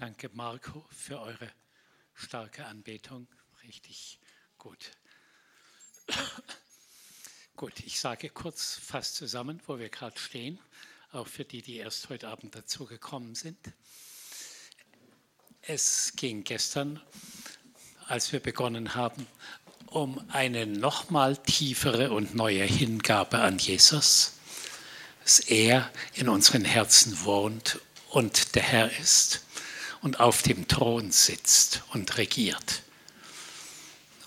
Danke, Marco, für eure starke Anbetung. Richtig gut. Gut, ich sage kurz fast zusammen, wo wir gerade stehen, auch für die, die erst heute Abend dazu gekommen sind. Es ging gestern, als wir begonnen haben, um eine nochmal tiefere und neue Hingabe an Jesus, dass er in unseren Herzen wohnt und der Herr ist und auf dem Thron sitzt und regiert.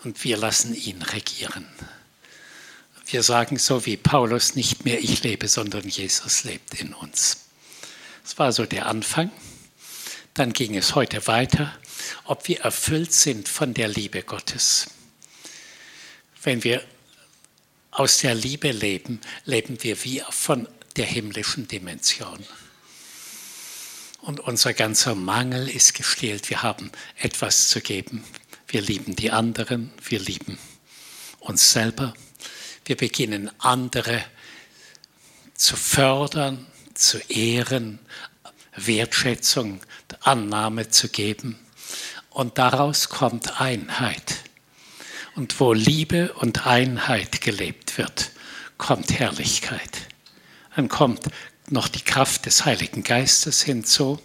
Und wir lassen ihn regieren. Wir sagen so wie Paulus, nicht mehr ich lebe, sondern Jesus lebt in uns. Das war so der Anfang. Dann ging es heute weiter, ob wir erfüllt sind von der Liebe Gottes. Wenn wir aus der Liebe leben, leben wir wie von der himmlischen Dimension und unser ganzer Mangel ist gestillt. Wir haben etwas zu geben. Wir lieben die anderen, wir lieben uns selber. Wir beginnen andere zu fördern, zu ehren, Wertschätzung, Annahme zu geben. Und daraus kommt Einheit. Und wo Liebe und Einheit gelebt wird, kommt Herrlichkeit. Dann kommt noch die Kraft des Heiligen Geistes hinzu.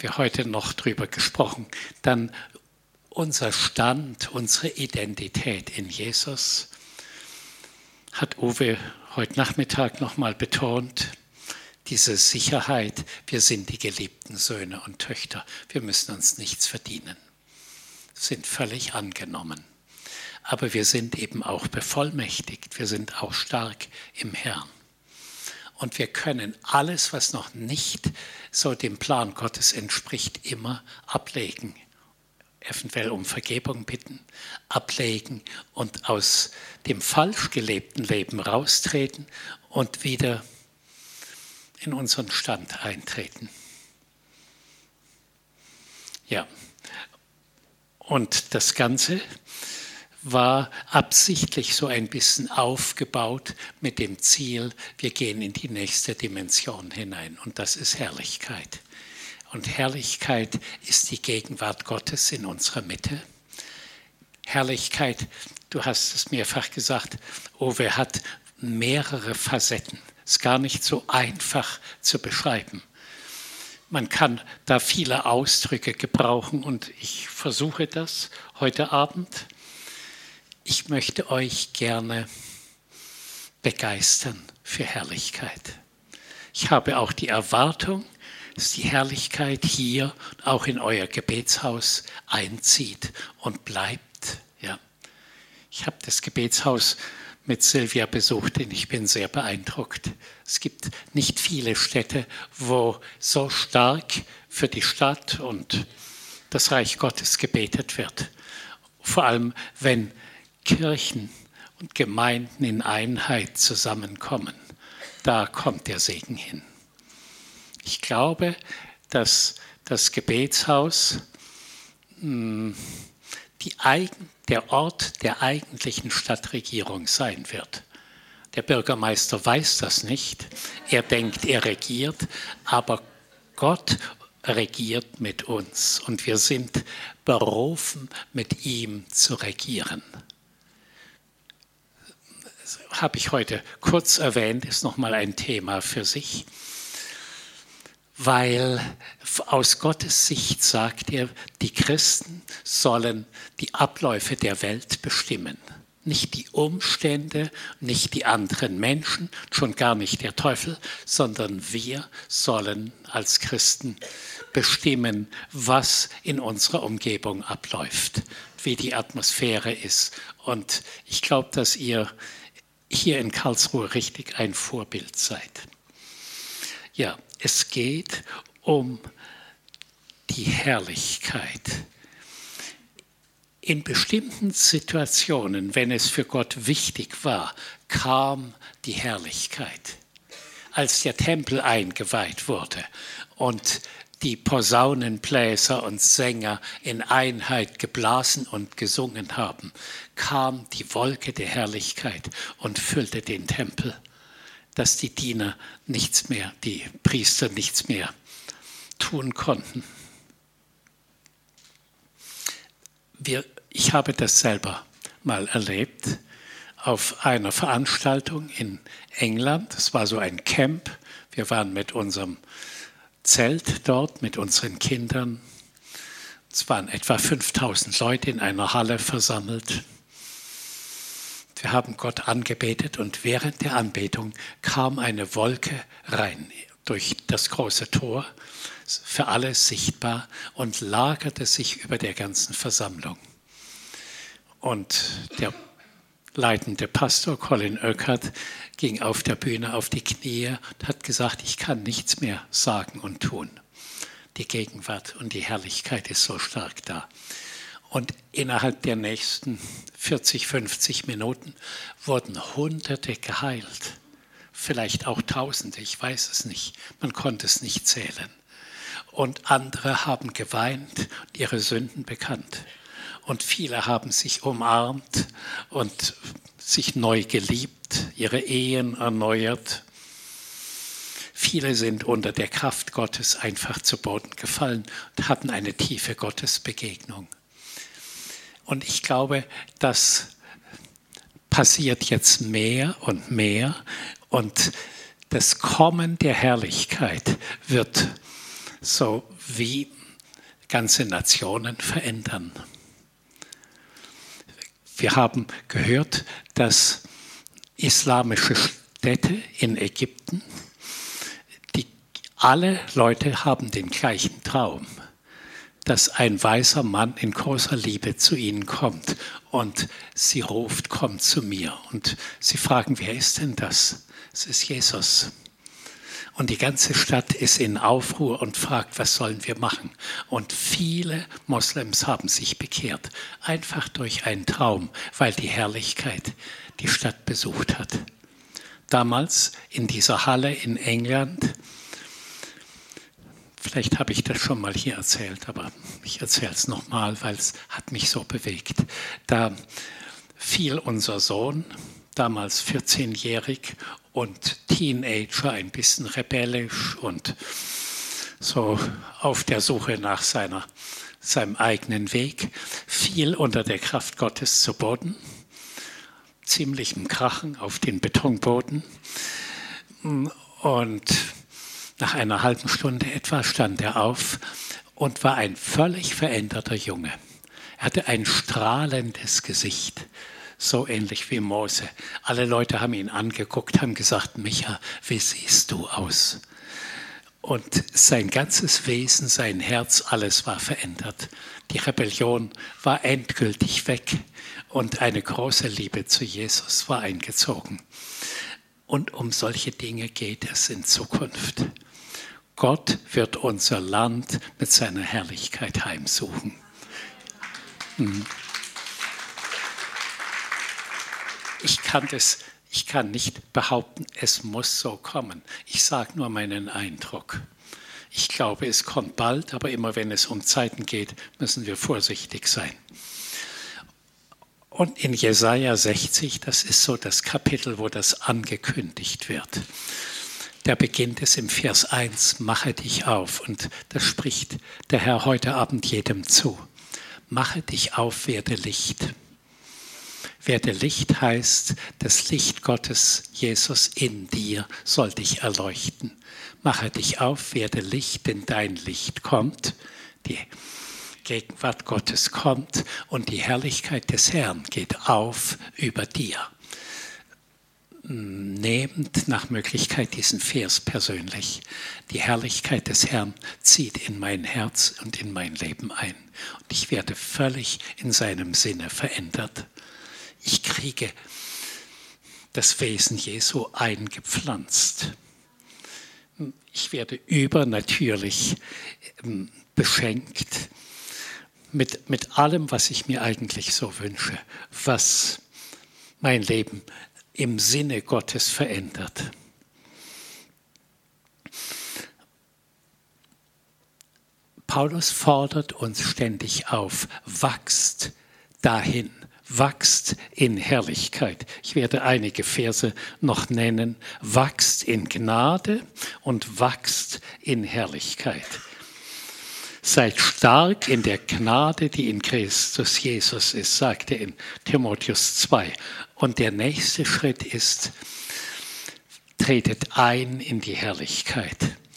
Wir heute noch drüber gesprochen. Dann unser Stand, unsere Identität in Jesus hat Uwe heute Nachmittag nochmal betont. Diese Sicherheit, wir sind die geliebten Söhne und Töchter. Wir müssen uns nichts verdienen, sind völlig angenommen. Aber wir sind eben auch bevollmächtigt, wir sind auch stark im Herrn. Und wir können alles, was noch nicht so dem Plan Gottes entspricht, immer ablegen. Eventuell um Vergebung bitten, ablegen und aus dem falsch gelebten Leben raustreten und wieder in unseren Stand eintreten. Ja, und das Ganze war absichtlich so ein bisschen aufgebaut mit dem Ziel, wir gehen in die nächste Dimension hinein und das ist Herrlichkeit. Und Herrlichkeit ist die Gegenwart Gottes in unserer Mitte. Herrlichkeit, du hast es mehrfach gesagt, Owe hat mehrere Facetten. Ist gar nicht so einfach zu beschreiben. Man kann da viele Ausdrücke gebrauchen und ich versuche das heute Abend ich möchte euch gerne begeistern für Herrlichkeit. Ich habe auch die Erwartung, dass die Herrlichkeit hier auch in euer Gebetshaus einzieht und bleibt. Ja. Ich habe das Gebetshaus mit Silvia besucht und ich bin sehr beeindruckt. Es gibt nicht viele Städte, wo so stark für die Stadt und das Reich Gottes gebetet wird. Vor allem, wenn Kirchen und Gemeinden in Einheit zusammenkommen, da kommt der Segen hin. Ich glaube, dass das Gebetshaus hm, Eigen, der Ort der eigentlichen Stadtregierung sein wird. Der Bürgermeister weiß das nicht. Er denkt, er regiert, aber Gott regiert mit uns und wir sind berufen, mit ihm zu regieren habe ich heute kurz erwähnt, ist nochmal ein Thema für sich, weil aus Gottes Sicht sagt er, die Christen sollen die Abläufe der Welt bestimmen. Nicht die Umstände, nicht die anderen Menschen, schon gar nicht der Teufel, sondern wir sollen als Christen bestimmen, was in unserer Umgebung abläuft, wie die Atmosphäre ist. Und ich glaube, dass ihr hier in Karlsruhe richtig ein Vorbild seid. Ja, es geht um die Herrlichkeit. In bestimmten Situationen, wenn es für Gott wichtig war, kam die Herrlichkeit. Als der Tempel eingeweiht wurde und die Posaunenbläser und Sänger in Einheit geblasen und gesungen haben, kam die Wolke der Herrlichkeit und füllte den Tempel, dass die Diener nichts mehr, die Priester nichts mehr tun konnten. Wir, ich habe das selber mal erlebt auf einer Veranstaltung in England. Das war so ein Camp. Wir waren mit unserem Zelt dort, mit unseren Kindern. Es waren etwa 5000 Leute in einer Halle versammelt. Wir haben Gott angebetet und während der Anbetung kam eine Wolke rein durch das große Tor, für alle sichtbar und lagerte sich über der ganzen Versammlung. Und der leitende Pastor Colin Oeckert ging auf der Bühne auf die Knie und hat gesagt, ich kann nichts mehr sagen und tun. Die Gegenwart und die Herrlichkeit ist so stark da. Und innerhalb der nächsten 40, 50 Minuten wurden Hunderte geheilt. Vielleicht auch Tausende, ich weiß es nicht. Man konnte es nicht zählen. Und andere haben geweint und ihre Sünden bekannt. Und viele haben sich umarmt und sich neu geliebt, ihre Ehen erneuert. Viele sind unter der Kraft Gottes einfach zu Boden gefallen und hatten eine tiefe Gottesbegegnung. Und ich glaube, das passiert jetzt mehr und mehr und das Kommen der Herrlichkeit wird so wie ganze Nationen verändern. Wir haben gehört, dass islamische Städte in Ägypten, die, alle Leute haben den gleichen Traum dass ein weißer Mann in großer Liebe zu ihnen kommt und sie ruft, komm zu mir. Und sie fragen, wer ist denn das? Es ist Jesus. Und die ganze Stadt ist in Aufruhr und fragt, was sollen wir machen? Und viele Moslems haben sich bekehrt, einfach durch einen Traum, weil die Herrlichkeit die Stadt besucht hat. Damals in dieser Halle in England, Vielleicht habe ich das schon mal hier erzählt, aber ich erzähle es nochmal, weil es hat mich so bewegt. Da fiel unser Sohn, damals 14-jährig und Teenager, ein bisschen rebellisch und so auf der Suche nach seiner, seinem eigenen Weg, fiel unter der Kraft Gottes zu Boden, ziemlichem Krachen auf den Betonboden und nach einer halben Stunde etwa stand er auf und war ein völlig veränderter Junge. Er hatte ein strahlendes Gesicht, so ähnlich wie Mose. Alle Leute haben ihn angeguckt, haben gesagt, Micha, wie siehst du aus? Und sein ganzes Wesen, sein Herz, alles war verändert. Die Rebellion war endgültig weg und eine große Liebe zu Jesus war eingezogen. Und um solche Dinge geht es in Zukunft. Gott wird unser Land mit seiner Herrlichkeit heimsuchen. Hm. Ich kann das, ich kann nicht behaupten, es muss so kommen. Ich sage nur meinen Eindruck. Ich glaube, es kommt bald, aber immer wenn es um Zeiten geht, müssen wir vorsichtig sein. Und in Jesaja 60, das ist so das Kapitel, wo das angekündigt wird da beginnt es im Vers 1, mache dich auf. Und das spricht der Herr heute Abend jedem zu. Mache dich auf, werde Licht. Werde Licht heißt, das Licht Gottes, Jesus in dir, soll dich erleuchten. Mache dich auf, werde Licht, denn dein Licht kommt. Die Gegenwart Gottes kommt und die Herrlichkeit des Herrn geht auf über dir nehmt nach Möglichkeit diesen Vers persönlich. Die Herrlichkeit des Herrn zieht in mein Herz und in mein Leben ein. Und ich werde völlig in seinem Sinne verändert. Ich kriege das Wesen Jesu eingepflanzt. Ich werde übernatürlich ähm, beschenkt mit, mit allem, was ich mir eigentlich so wünsche, was mein Leben im Sinne Gottes verändert. Paulus fordert uns ständig auf, wachst dahin, wachst in Herrlichkeit. Ich werde einige Verse noch nennen. Wachst in Gnade und wachst in Herrlichkeit. Seid stark in der Gnade, die in Christus Jesus ist, sagte in Timotheus 2. Und der nächste Schritt ist, tretet ein in die Herrlichkeit.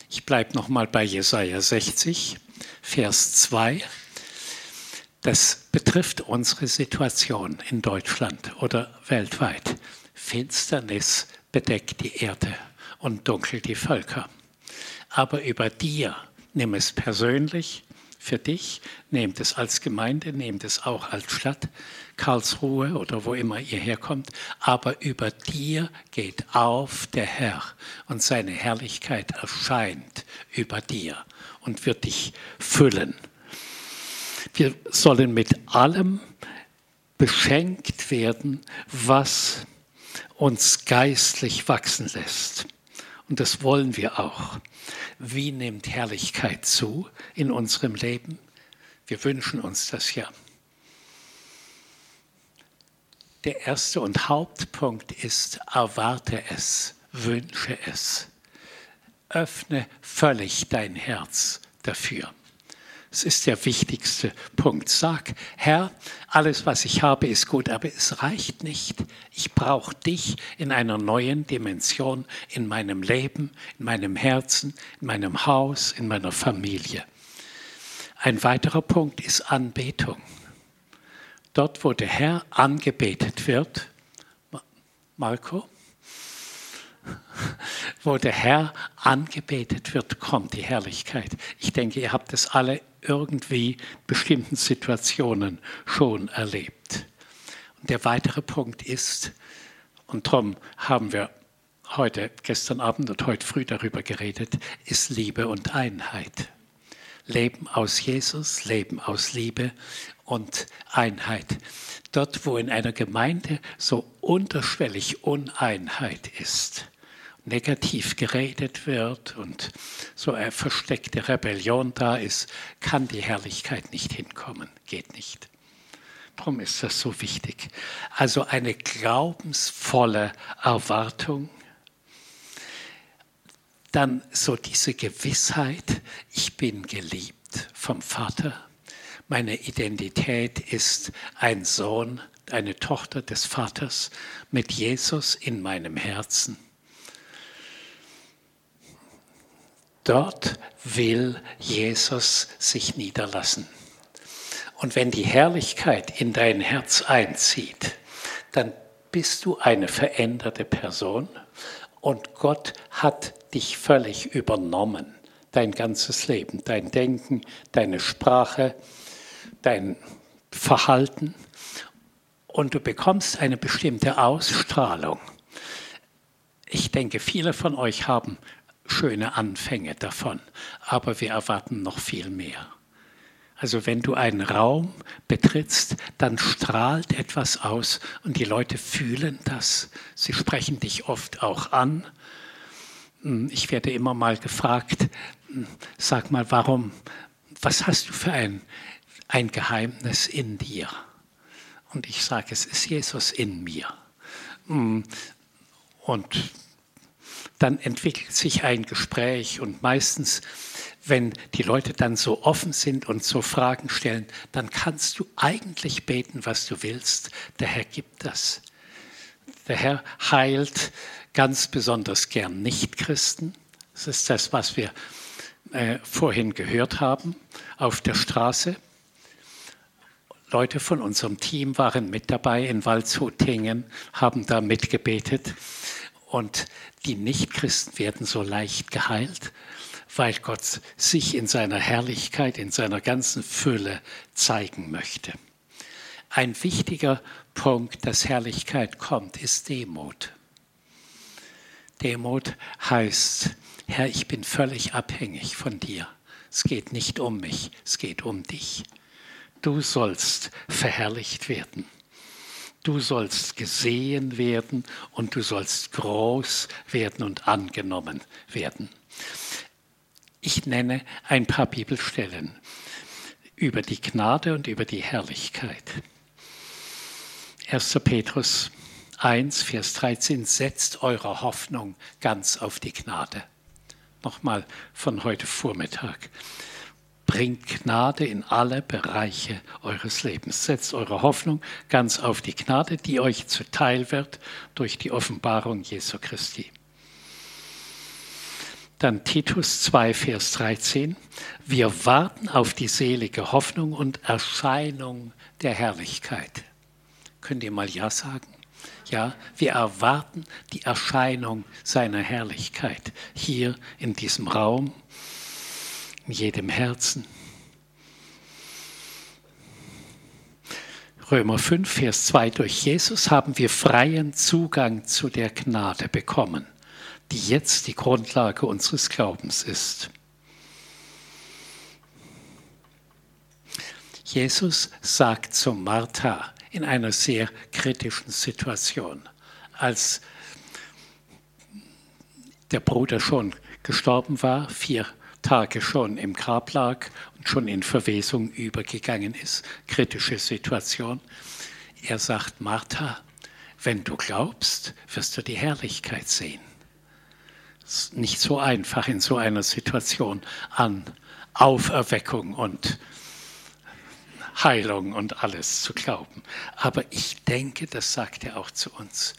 Ich bleibe nochmal bei Jesaja 60, Vers 2. Das betrifft unsere Situation in Deutschland oder weltweit. Finsternis bedeckt die Erde und dunkel die Völker. Aber über dir, nimm es persönlich für dich, nehmt es als Gemeinde, nehmt es auch als Stadt, Karlsruhe oder wo immer ihr herkommt, aber über dir geht auf der Herr und seine Herrlichkeit erscheint über dir und wird dich füllen. Wir sollen mit allem beschenkt werden, was uns geistlich wachsen lässt. Und das wollen wir auch. Wie nimmt Herrlichkeit zu in unserem Leben? Wir wünschen uns das ja. Der erste und Hauptpunkt ist, erwarte es, wünsche es. Öffne völlig dein Herz dafür. Es ist der wichtigste Punkt. Sag, Herr, alles, was ich habe, ist gut, aber es reicht nicht. Ich brauche dich in einer neuen Dimension in meinem Leben, in meinem Herzen, in meinem Haus, in meiner Familie. Ein weiterer Punkt ist Anbetung. Dort, wo der Herr angebetet wird, Marco, wo der Herr angebetet wird, kommt die Herrlichkeit. Ich denke, ihr habt es alle irgendwie bestimmten Situationen schon erlebt. Und der weitere Punkt ist, und darum haben wir heute, gestern Abend und heute früh darüber geredet, ist Liebe und Einheit. Leben aus Jesus, Leben aus Liebe und Einheit. Dort, wo in einer Gemeinde so unterschwellig Uneinheit ist, negativ geredet wird und so eine versteckte Rebellion da ist, kann die Herrlichkeit nicht hinkommen, geht nicht. Darum ist das so wichtig. Also eine glaubensvolle Erwartung, dann so diese Gewissheit, ich bin geliebt vom Vater, meine Identität ist ein Sohn, eine Tochter des Vaters mit Jesus in meinem Herzen Dort will Jesus sich niederlassen. Und wenn die Herrlichkeit in dein Herz einzieht, dann bist du eine veränderte Person und Gott hat dich völlig übernommen. Dein ganzes Leben, dein Denken, deine Sprache, dein Verhalten. Und du bekommst eine bestimmte Ausstrahlung. Ich denke, viele von euch haben schöne Anfänge davon, aber wir erwarten noch viel mehr. Also wenn du einen Raum betrittst, dann strahlt etwas aus und die Leute fühlen das. Sie sprechen dich oft auch an. Hm, ich werde immer mal gefragt, hm, sag mal, warum, was hast du für ein, ein Geheimnis in dir? Und ich sage, es ist Jesus in mir. Hm, und dann entwickelt sich ein Gespräch und meistens, wenn die Leute dann so offen sind und so Fragen stellen, dann kannst du eigentlich beten, was du willst. Der Herr gibt das. Der Herr heilt ganz besonders gern Nichtchristen. Das ist das, was wir äh, vorhin gehört haben auf der Straße. Leute von unserem Team waren mit dabei in Waldshutingen, haben da mitgebetet. Und die Nichtchristen werden so leicht geheilt, weil Gott sich in seiner Herrlichkeit, in seiner ganzen Fülle zeigen möchte. Ein wichtiger Punkt, dass Herrlichkeit kommt, ist Demut. Demut heißt, Herr, ich bin völlig abhängig von dir. Es geht nicht um mich, es geht um dich. Du sollst verherrlicht werden. Du sollst gesehen werden und du sollst groß werden und angenommen werden. Ich nenne ein paar Bibelstellen über die Gnade und über die Herrlichkeit. 1. Petrus 1, Vers 13, setzt eure Hoffnung ganz auf die Gnade. Nochmal von heute Vormittag. Bringt Gnade in alle Bereiche eures Lebens. Setzt eure Hoffnung ganz auf die Gnade, die euch zuteil wird durch die Offenbarung Jesu Christi. Dann Titus 2, Vers 13. Wir warten auf die selige Hoffnung und Erscheinung der Herrlichkeit. Könnt ihr mal Ja sagen? Ja, wir erwarten die Erscheinung seiner Herrlichkeit hier in diesem Raum, in jedem Herzen. Römer 5, Vers 2, durch Jesus haben wir freien Zugang zu der Gnade bekommen die jetzt die Grundlage unseres Glaubens ist. Jesus sagt zu Martha in einer sehr kritischen Situation, als der Bruder schon gestorben war, vier Tage schon im Grab lag und schon in Verwesung übergegangen ist, kritische Situation. Er sagt, Martha, wenn du glaubst, wirst du die Herrlichkeit sehen nicht so einfach in so einer Situation an Auferweckung und Heilung und alles zu glauben. Aber ich denke, das sagt er auch zu uns.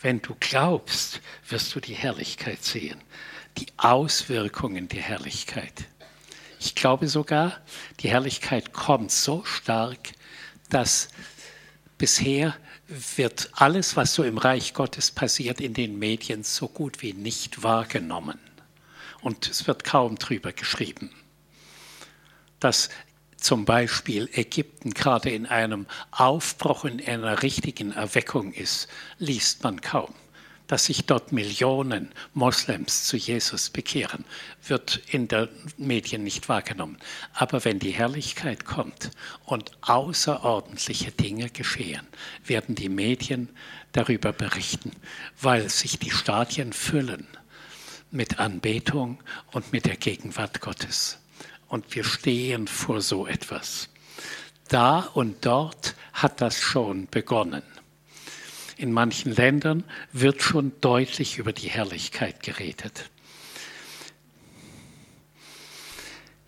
Wenn du glaubst, wirst du die Herrlichkeit sehen, die Auswirkungen der Herrlichkeit. Ich glaube sogar, die Herrlichkeit kommt so stark, dass bisher wird alles, was so im Reich Gottes passiert, in den Medien so gut wie nicht wahrgenommen. Und es wird kaum drüber geschrieben. Dass zum Beispiel Ägypten gerade in einem Aufbruch, in einer richtigen Erweckung ist, liest man kaum dass sich dort Millionen Moslems zu Jesus bekehren, wird in den Medien nicht wahrgenommen. Aber wenn die Herrlichkeit kommt und außerordentliche Dinge geschehen, werden die Medien darüber berichten, weil sich die Stadien füllen mit Anbetung und mit der Gegenwart Gottes. Und wir stehen vor so etwas. Da und dort hat das schon begonnen. In manchen Ländern wird schon deutlich über die Herrlichkeit geredet.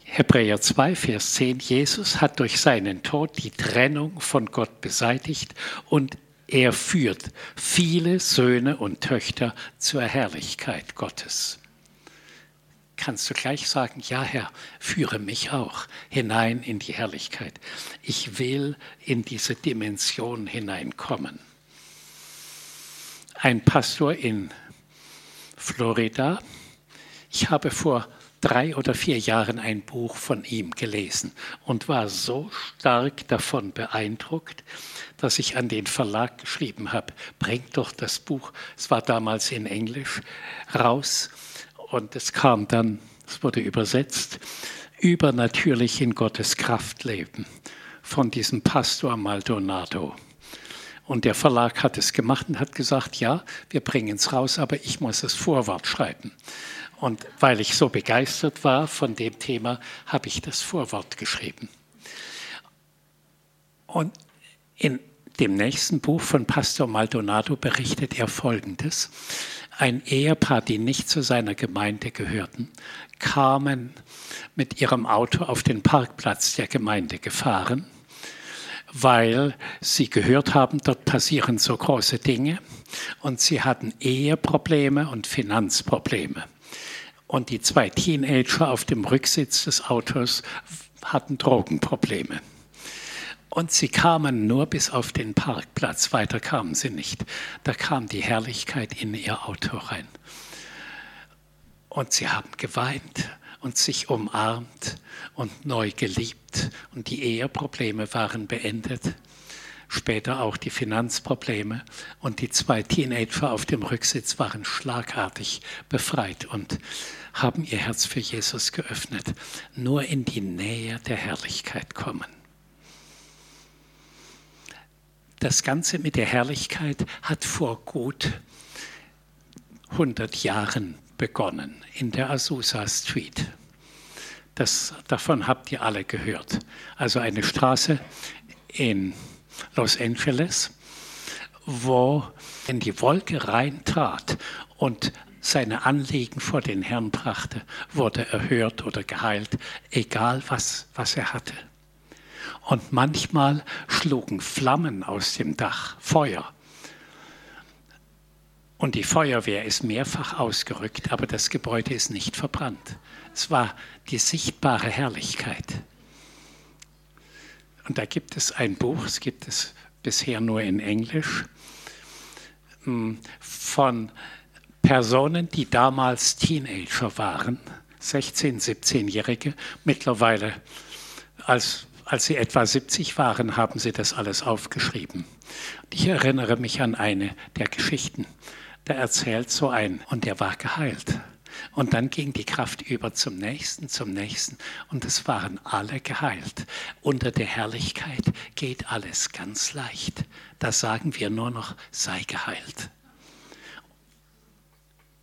Hebräer 2, Vers 10, Jesus hat durch seinen Tod die Trennung von Gott beseitigt und er führt viele Söhne und Töchter zur Herrlichkeit Gottes. Kannst du gleich sagen, ja Herr, führe mich auch hinein in die Herrlichkeit. Ich will in diese Dimension hineinkommen ein Pastor in Florida. Ich habe vor drei oder vier Jahren ein Buch von ihm gelesen und war so stark davon beeindruckt, dass ich an den Verlag geschrieben habe, bringt doch das Buch, es war damals in Englisch, raus und es kam dann, es wurde übersetzt, übernatürlich in Gottes Kraft leben von diesem Pastor Maldonado. Und der Verlag hat es gemacht und hat gesagt, ja, wir bringen es raus, aber ich muss das Vorwort schreiben. Und weil ich so begeistert war von dem Thema, habe ich das Vorwort geschrieben. Und in dem nächsten Buch von Pastor Maldonado berichtet er Folgendes. Ein Ehepaar, die nicht zu seiner Gemeinde gehörten, kamen mit ihrem Auto auf den Parkplatz der Gemeinde gefahren weil sie gehört haben, dort passieren so große Dinge und sie hatten Eheprobleme und Finanzprobleme. Und die zwei Teenager auf dem Rücksitz des Autos hatten Drogenprobleme. Und sie kamen nur bis auf den Parkplatz, weiter kamen sie nicht. Da kam die Herrlichkeit in ihr Auto rein. Und sie haben geweint und sich umarmt und neu geliebt. Und die Eheprobleme waren beendet. Später auch die Finanzprobleme. Und die zwei Teenager auf dem Rücksitz waren schlagartig befreit und haben ihr Herz für Jesus geöffnet. Nur in die Nähe der Herrlichkeit kommen. Das Ganze mit der Herrlichkeit hat vor gut 100 Jahren begonnen in der Azusa Street. Das, davon habt ihr alle gehört. Also eine Straße in Los Angeles, wo in die Wolke reintrat und seine Anliegen vor den Herrn brachte, wurde erhört oder geheilt, egal was, was er hatte. Und manchmal schlugen Flammen aus dem Dach, Feuer. Und die Feuerwehr ist mehrfach ausgerückt, aber das Gebäude ist nicht verbrannt. Es war die sichtbare Herrlichkeit. Und da gibt es ein Buch, es gibt es bisher nur in Englisch, hm, von Personen, die damals Teenager waren, 16-, 17-Jährige, mittlerweile, als, als sie etwa 70 waren, haben sie das alles aufgeschrieben. Und ich erinnere mich an eine der Geschichten. Da erzählt so ein, und der war geheilt. Und dann ging die Kraft über zum nächsten, zum nächsten. Und es waren alle geheilt. Unter der Herrlichkeit geht alles ganz leicht. Da sagen wir nur noch, sei geheilt.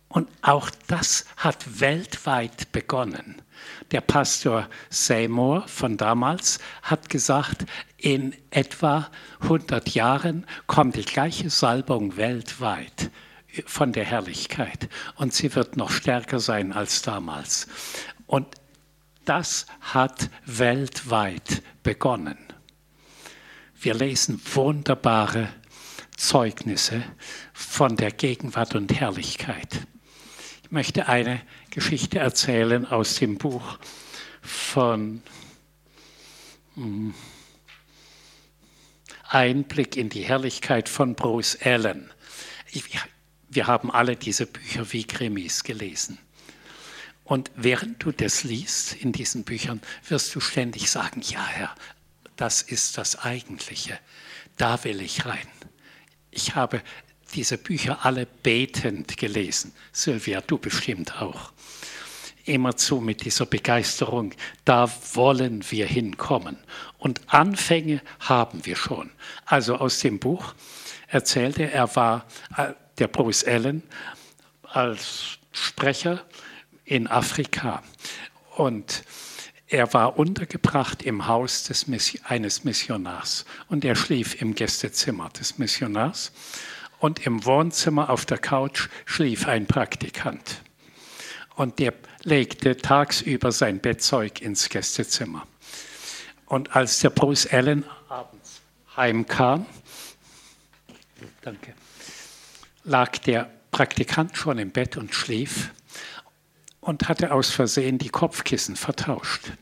Und auch das hat weltweit begonnen. Der Pastor Seymour von damals hat gesagt, in etwa 100 Jahren kommt die gleiche Salbung weltweit von der Herrlichkeit und sie wird noch stärker sein als damals. Und das hat weltweit begonnen. Wir lesen wunderbare Zeugnisse von der Gegenwart und Herrlichkeit. Ich möchte eine Geschichte erzählen aus dem Buch von hm, Einblick in die Herrlichkeit von Bruce Allen. Ich, wir haben alle diese Bücher wie Krimis gelesen. Und während du das liest in diesen Büchern, wirst du ständig sagen, ja Herr, das ist das Eigentliche. Da will ich rein. Ich habe diese Bücher alle betend gelesen. Sylvia, du bestimmt auch. Immerzu mit dieser Begeisterung, da wollen wir hinkommen. Und Anfänge haben wir schon. Also aus dem Buch erzählte er, war äh, der Bruce Allen als Sprecher in Afrika. Und er war untergebracht im Haus des, eines Missionars und er schlief im Gästezimmer des Missionars und im Wohnzimmer auf der Couch schlief ein Praktikant. Und der legte tagsüber sein Bettzeug ins Gästezimmer. Und als der Bruce Allen abends heimkam, danke, lag der Praktikant schon im Bett und schlief und hatte aus Versehen die Kopfkissen vertauscht.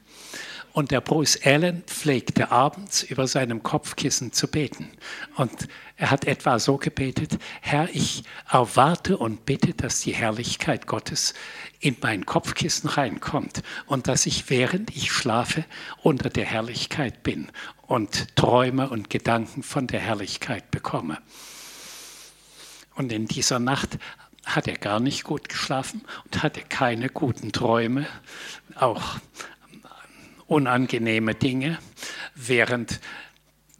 Und der Bruce Allen pflegte abends über seinem Kopfkissen zu beten. Und er hat etwa so gebetet, Herr, ich erwarte und bitte, dass die Herrlichkeit Gottes in mein Kopfkissen reinkommt und dass ich, während ich schlafe, unter der Herrlichkeit bin und Träume und Gedanken von der Herrlichkeit bekomme. Und in dieser Nacht hat er gar nicht gut geschlafen und hatte keine guten Träume, auch unangenehme Dinge, während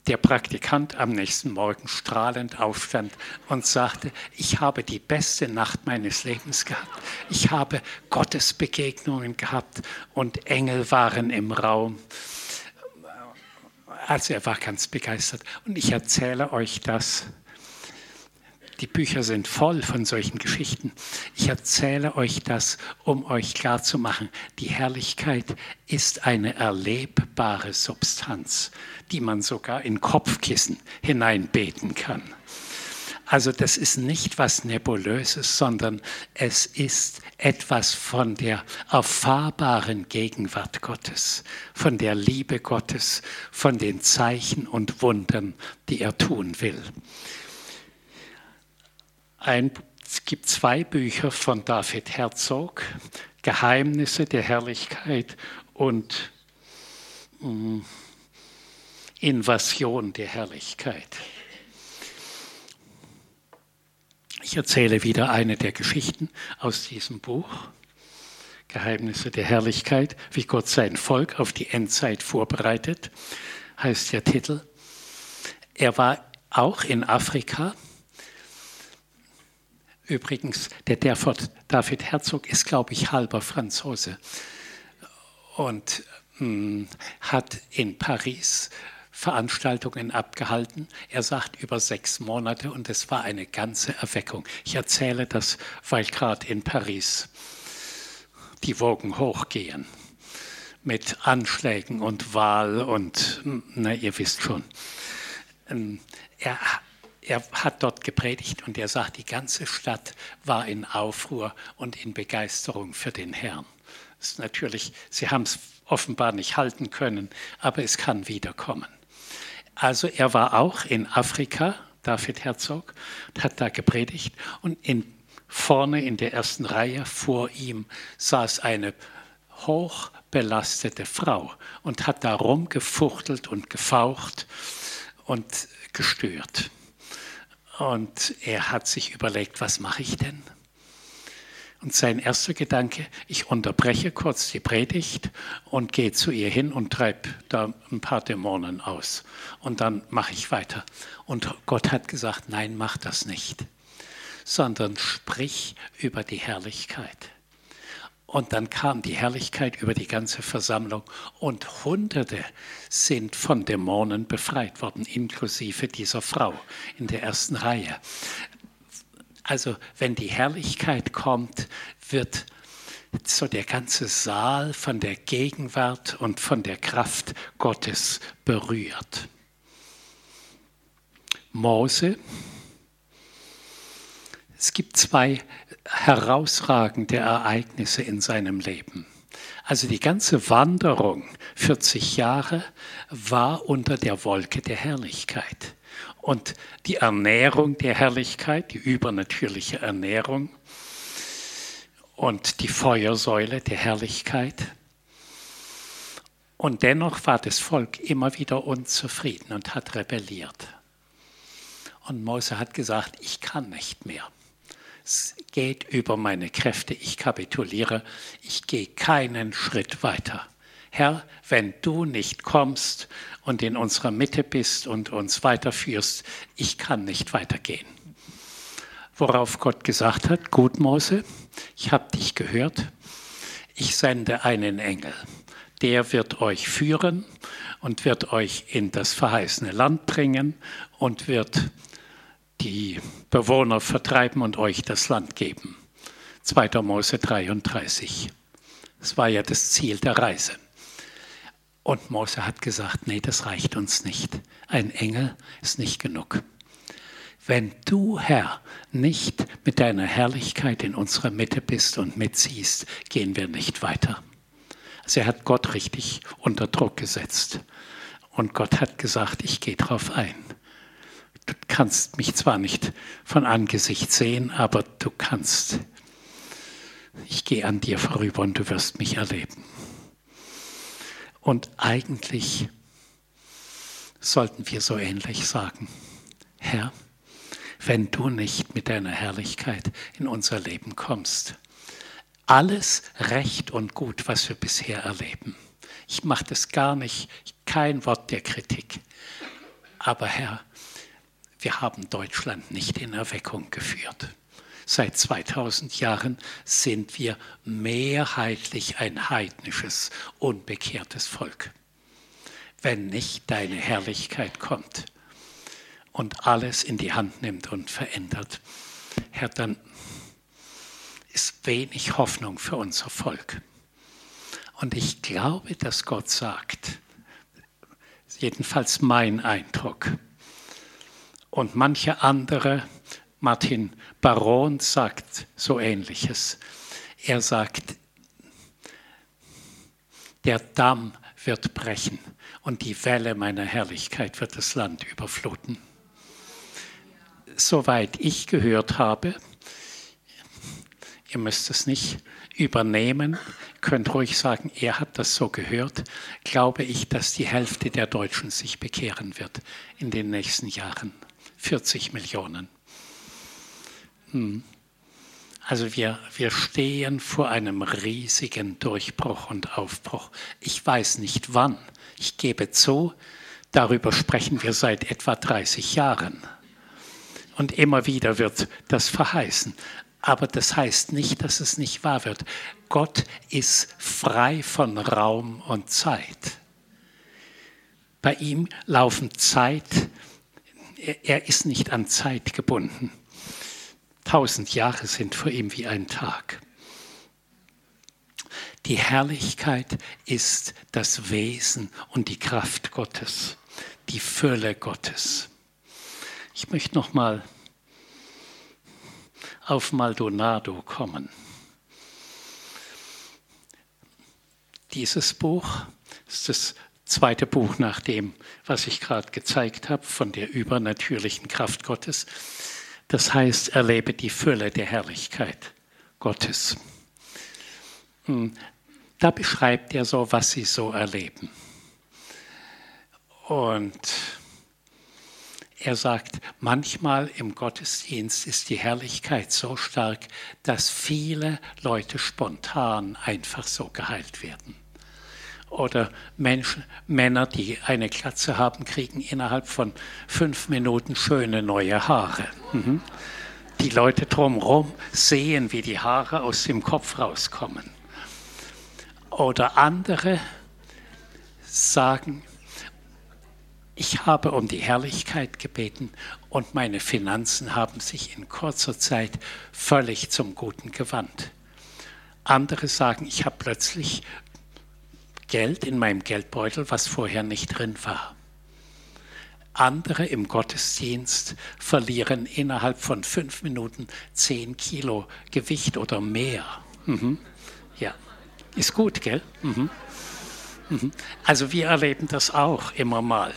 der Praktikant am nächsten Morgen strahlend aufstand und sagte, ich habe die beste Nacht meines Lebens gehabt. Ich habe Gottes Begegnungen gehabt und Engel waren im Raum. Also er war ganz begeistert. Und ich erzähle euch das die Bücher sind voll von solchen Geschichten. Ich erzähle euch das, um euch klarzumachen, die Herrlichkeit ist eine erlebbare Substanz, die man sogar in Kopfkissen hineinbeten kann. Also das ist nicht was Nebulöses, sondern es ist etwas von der erfahrbaren Gegenwart Gottes, von der Liebe Gottes, von den Zeichen und Wundern, die er tun will ein, es gibt zwei Bücher von David Herzog, Geheimnisse der Herrlichkeit und äh, Invasion der Herrlichkeit. Ich erzähle wieder eine der Geschichten aus diesem Buch, Geheimnisse der Herrlichkeit, wie Gott sein Volk auf die Endzeit vorbereitet, heißt der Titel. Er war auch in Afrika Übrigens, der David Herzog ist, glaube ich, halber Franzose und mh, hm, hat in Paris Veranstaltungen abgehalten. Er sagt über sechs Monate und es war eine ganze Erweckung. Ich erzähle das, weil gerade in Paris die Wogen hochgehen mit Anschlägen und Wahl und, na, ihr wisst schon. Ähm, er, er hat dort gepredigt und er sagt, die ganze Stadt war in Aufruhr und in Begeisterung für den Herrn. Das ist natürlich, sie haben es offenbar nicht halten können, aber es kann wiederkommen. Also er war auch in Afrika, David Herzog, und hat da gepredigt und in, vorne in der ersten Reihe vor ihm saß eine hochbelastete Frau und hat da rumgefuchtelt und gefaucht und gestört. Und er hat sich überlegt, was mache ich denn? Und sein erster Gedanke, ich unterbreche kurz die Predigt und gehe zu ihr hin und treibe da ein paar Dämonen aus. Und dann mache ich weiter. Und Gott hat gesagt, nein, mach das nicht, sondern sprich über die Herrlichkeit. Und dann kam die Herrlichkeit über die ganze Versammlung und Hunderte sind von Dämonen befreit worden, inklusive dieser Frau in der ersten Reihe. Also wenn die Herrlichkeit kommt, wird so der ganze Saal von der Gegenwart und von der Kraft Gottes berührt. Mose, es gibt zwei herausragende Ereignisse in seinem Leben. Also die ganze Wanderung, 40 Jahre, war unter der Wolke der Herrlichkeit. Und die Ernährung der Herrlichkeit, die übernatürliche Ernährung und die Feuersäule der Herrlichkeit. Und dennoch war das Volk immer wieder unzufrieden und hat rebelliert. Und Mose hat gesagt, ich kann nicht mehr. Es geht über meine Kräfte, ich kapituliere, ich gehe keinen Schritt weiter. Herr, wenn du nicht kommst und in unserer Mitte bist und uns weiterführst, ich kann nicht weitergehen. Worauf Gott gesagt hat, gut Mose, ich habe dich gehört, ich sende einen Engel, der wird euch führen und wird euch in das verheißene Land bringen und wird die Bewohner vertreiben und euch das Land geben. 2. Mose 33. Das war ja das Ziel der Reise. Und Mose hat gesagt, nee, das reicht uns nicht. Ein Engel ist nicht genug. Wenn du, Herr, nicht mit deiner Herrlichkeit in unserer Mitte bist und mitziehst, gehen wir nicht weiter. Also er hat Gott richtig unter Druck gesetzt. Und Gott hat gesagt, ich gehe drauf ein. Du kannst mich zwar nicht von Angesicht sehen, aber du kannst. Ich gehe an dir vorüber und du wirst mich erleben. Und eigentlich sollten wir so ähnlich sagen, Herr, wenn du nicht mit deiner Herrlichkeit in unser Leben kommst, alles recht und gut, was wir bisher erleben. Ich mache das gar nicht, kein Wort der Kritik. Aber Herr, wir haben Deutschland nicht in Erweckung geführt. Seit 2000 Jahren sind wir mehrheitlich ein heidnisches, unbekehrtes Volk. Wenn nicht deine Herrlichkeit kommt und alles in die Hand nimmt und verändert, Herr, dann ist wenig Hoffnung für unser Volk. Und ich glaube, dass Gott sagt, jedenfalls mein Eindruck, und manche andere Martin Baron sagt so ähnliches. Er sagt, der Damm wird brechen und die Welle meiner Herrlichkeit wird das Land überfluten. Soweit ich gehört habe, ihr müsst es nicht übernehmen, könnt ruhig sagen, er hat das so gehört, glaube ich, dass die Hälfte der Deutschen sich bekehren wird in den nächsten Jahren. 40 Millionen. Hm. Also wir, wir stehen vor einem riesigen Durchbruch und Aufbruch. Ich weiß nicht wann. Ich gebe zu, darüber sprechen wir seit etwa 30 Jahren. Und immer wieder wird das verheißen. Aber das heißt nicht, dass es nicht wahr wird. Gott ist frei von Raum und Zeit. Bei ihm laufen Zeit, er ist nicht an Zeit gebunden. Tausend Jahre sind für ihn wie ein Tag. Die Herrlichkeit ist das Wesen und die Kraft Gottes, die Fülle Gottes. Ich möchte noch mal auf Maldonado kommen. Dieses Buch ist das zweite Buch nach dem, was ich gerade gezeigt habe, von der übernatürlichen Kraft Gottes. Das heißt, erlebe die Fülle der Herrlichkeit Gottes. Hm, da beschreibt er so, was sie so erleben. Und er sagt, manchmal im Gottesdienst ist die Herrlichkeit so stark, dass viele Leute spontan einfach so geheilt werden. Oder Menschen, Männer, die eine Glatze haben, kriegen innerhalb von fünf Minuten schöne neue Haare. Mhm. Die Leute drumherum sehen, wie die Haare aus dem Kopf rauskommen. Oder andere sagen, ich habe um die Herrlichkeit gebeten und meine Finanzen haben sich in kurzer Zeit völlig zum Guten gewandt. Andere sagen, ich habe plötzlich Geld in meinem Geldbeutel, was vorher nicht drin war. Andere im Gottesdienst verlieren innerhalb von fünf Minuten zehn Kilo Gewicht oder mehr. Mhm. Ja, ist gut, gell? Mhm. Mhm. Also wir erleben das auch immer mal.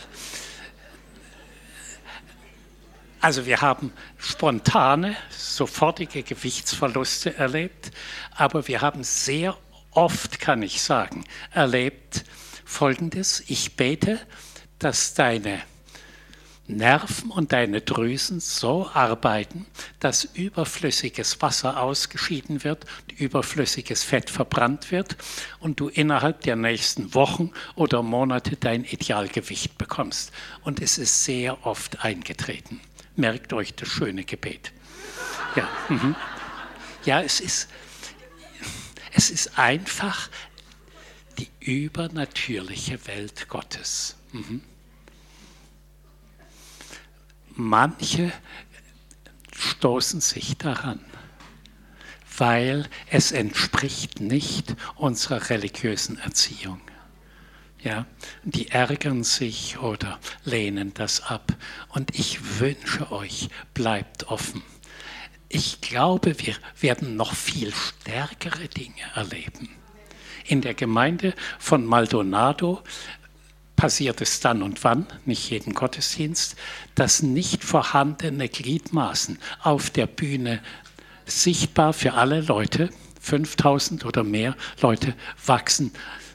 Also wir haben spontane, sofortige Gewichtsverluste erlebt, aber wir haben sehr oft, kann ich sagen, erlebt Folgendes. Ich bete, dass deine Nerven und deine Drüsen so arbeiten, dass überflüssiges Wasser ausgeschieden wird, überflüssiges Fett verbrannt wird und du innerhalb der nächsten Wochen oder Monate dein Idealgewicht bekommst. Und es ist sehr oft eingetreten. Merkt euch das schöne Gebet. Ja, mhm. ja es, ist, es ist einfach die übernatürliche Welt Gottes. Mhm. Manche stoßen sich daran, weil es entspricht nicht unserer religiösen Erziehung. Ja, die ärgern sich oder lehnen das ab. Und ich wünsche euch, bleibt offen. Ich glaube, wir werden noch viel stärkere Dinge erleben. In der Gemeinde von Maldonado passiert es dann und wann, nicht jeden Gottesdienst, dass nicht vorhandene Gliedmaßen auf der Bühne sichtbar für alle Leute, 5000 oder mehr Leute, wachsen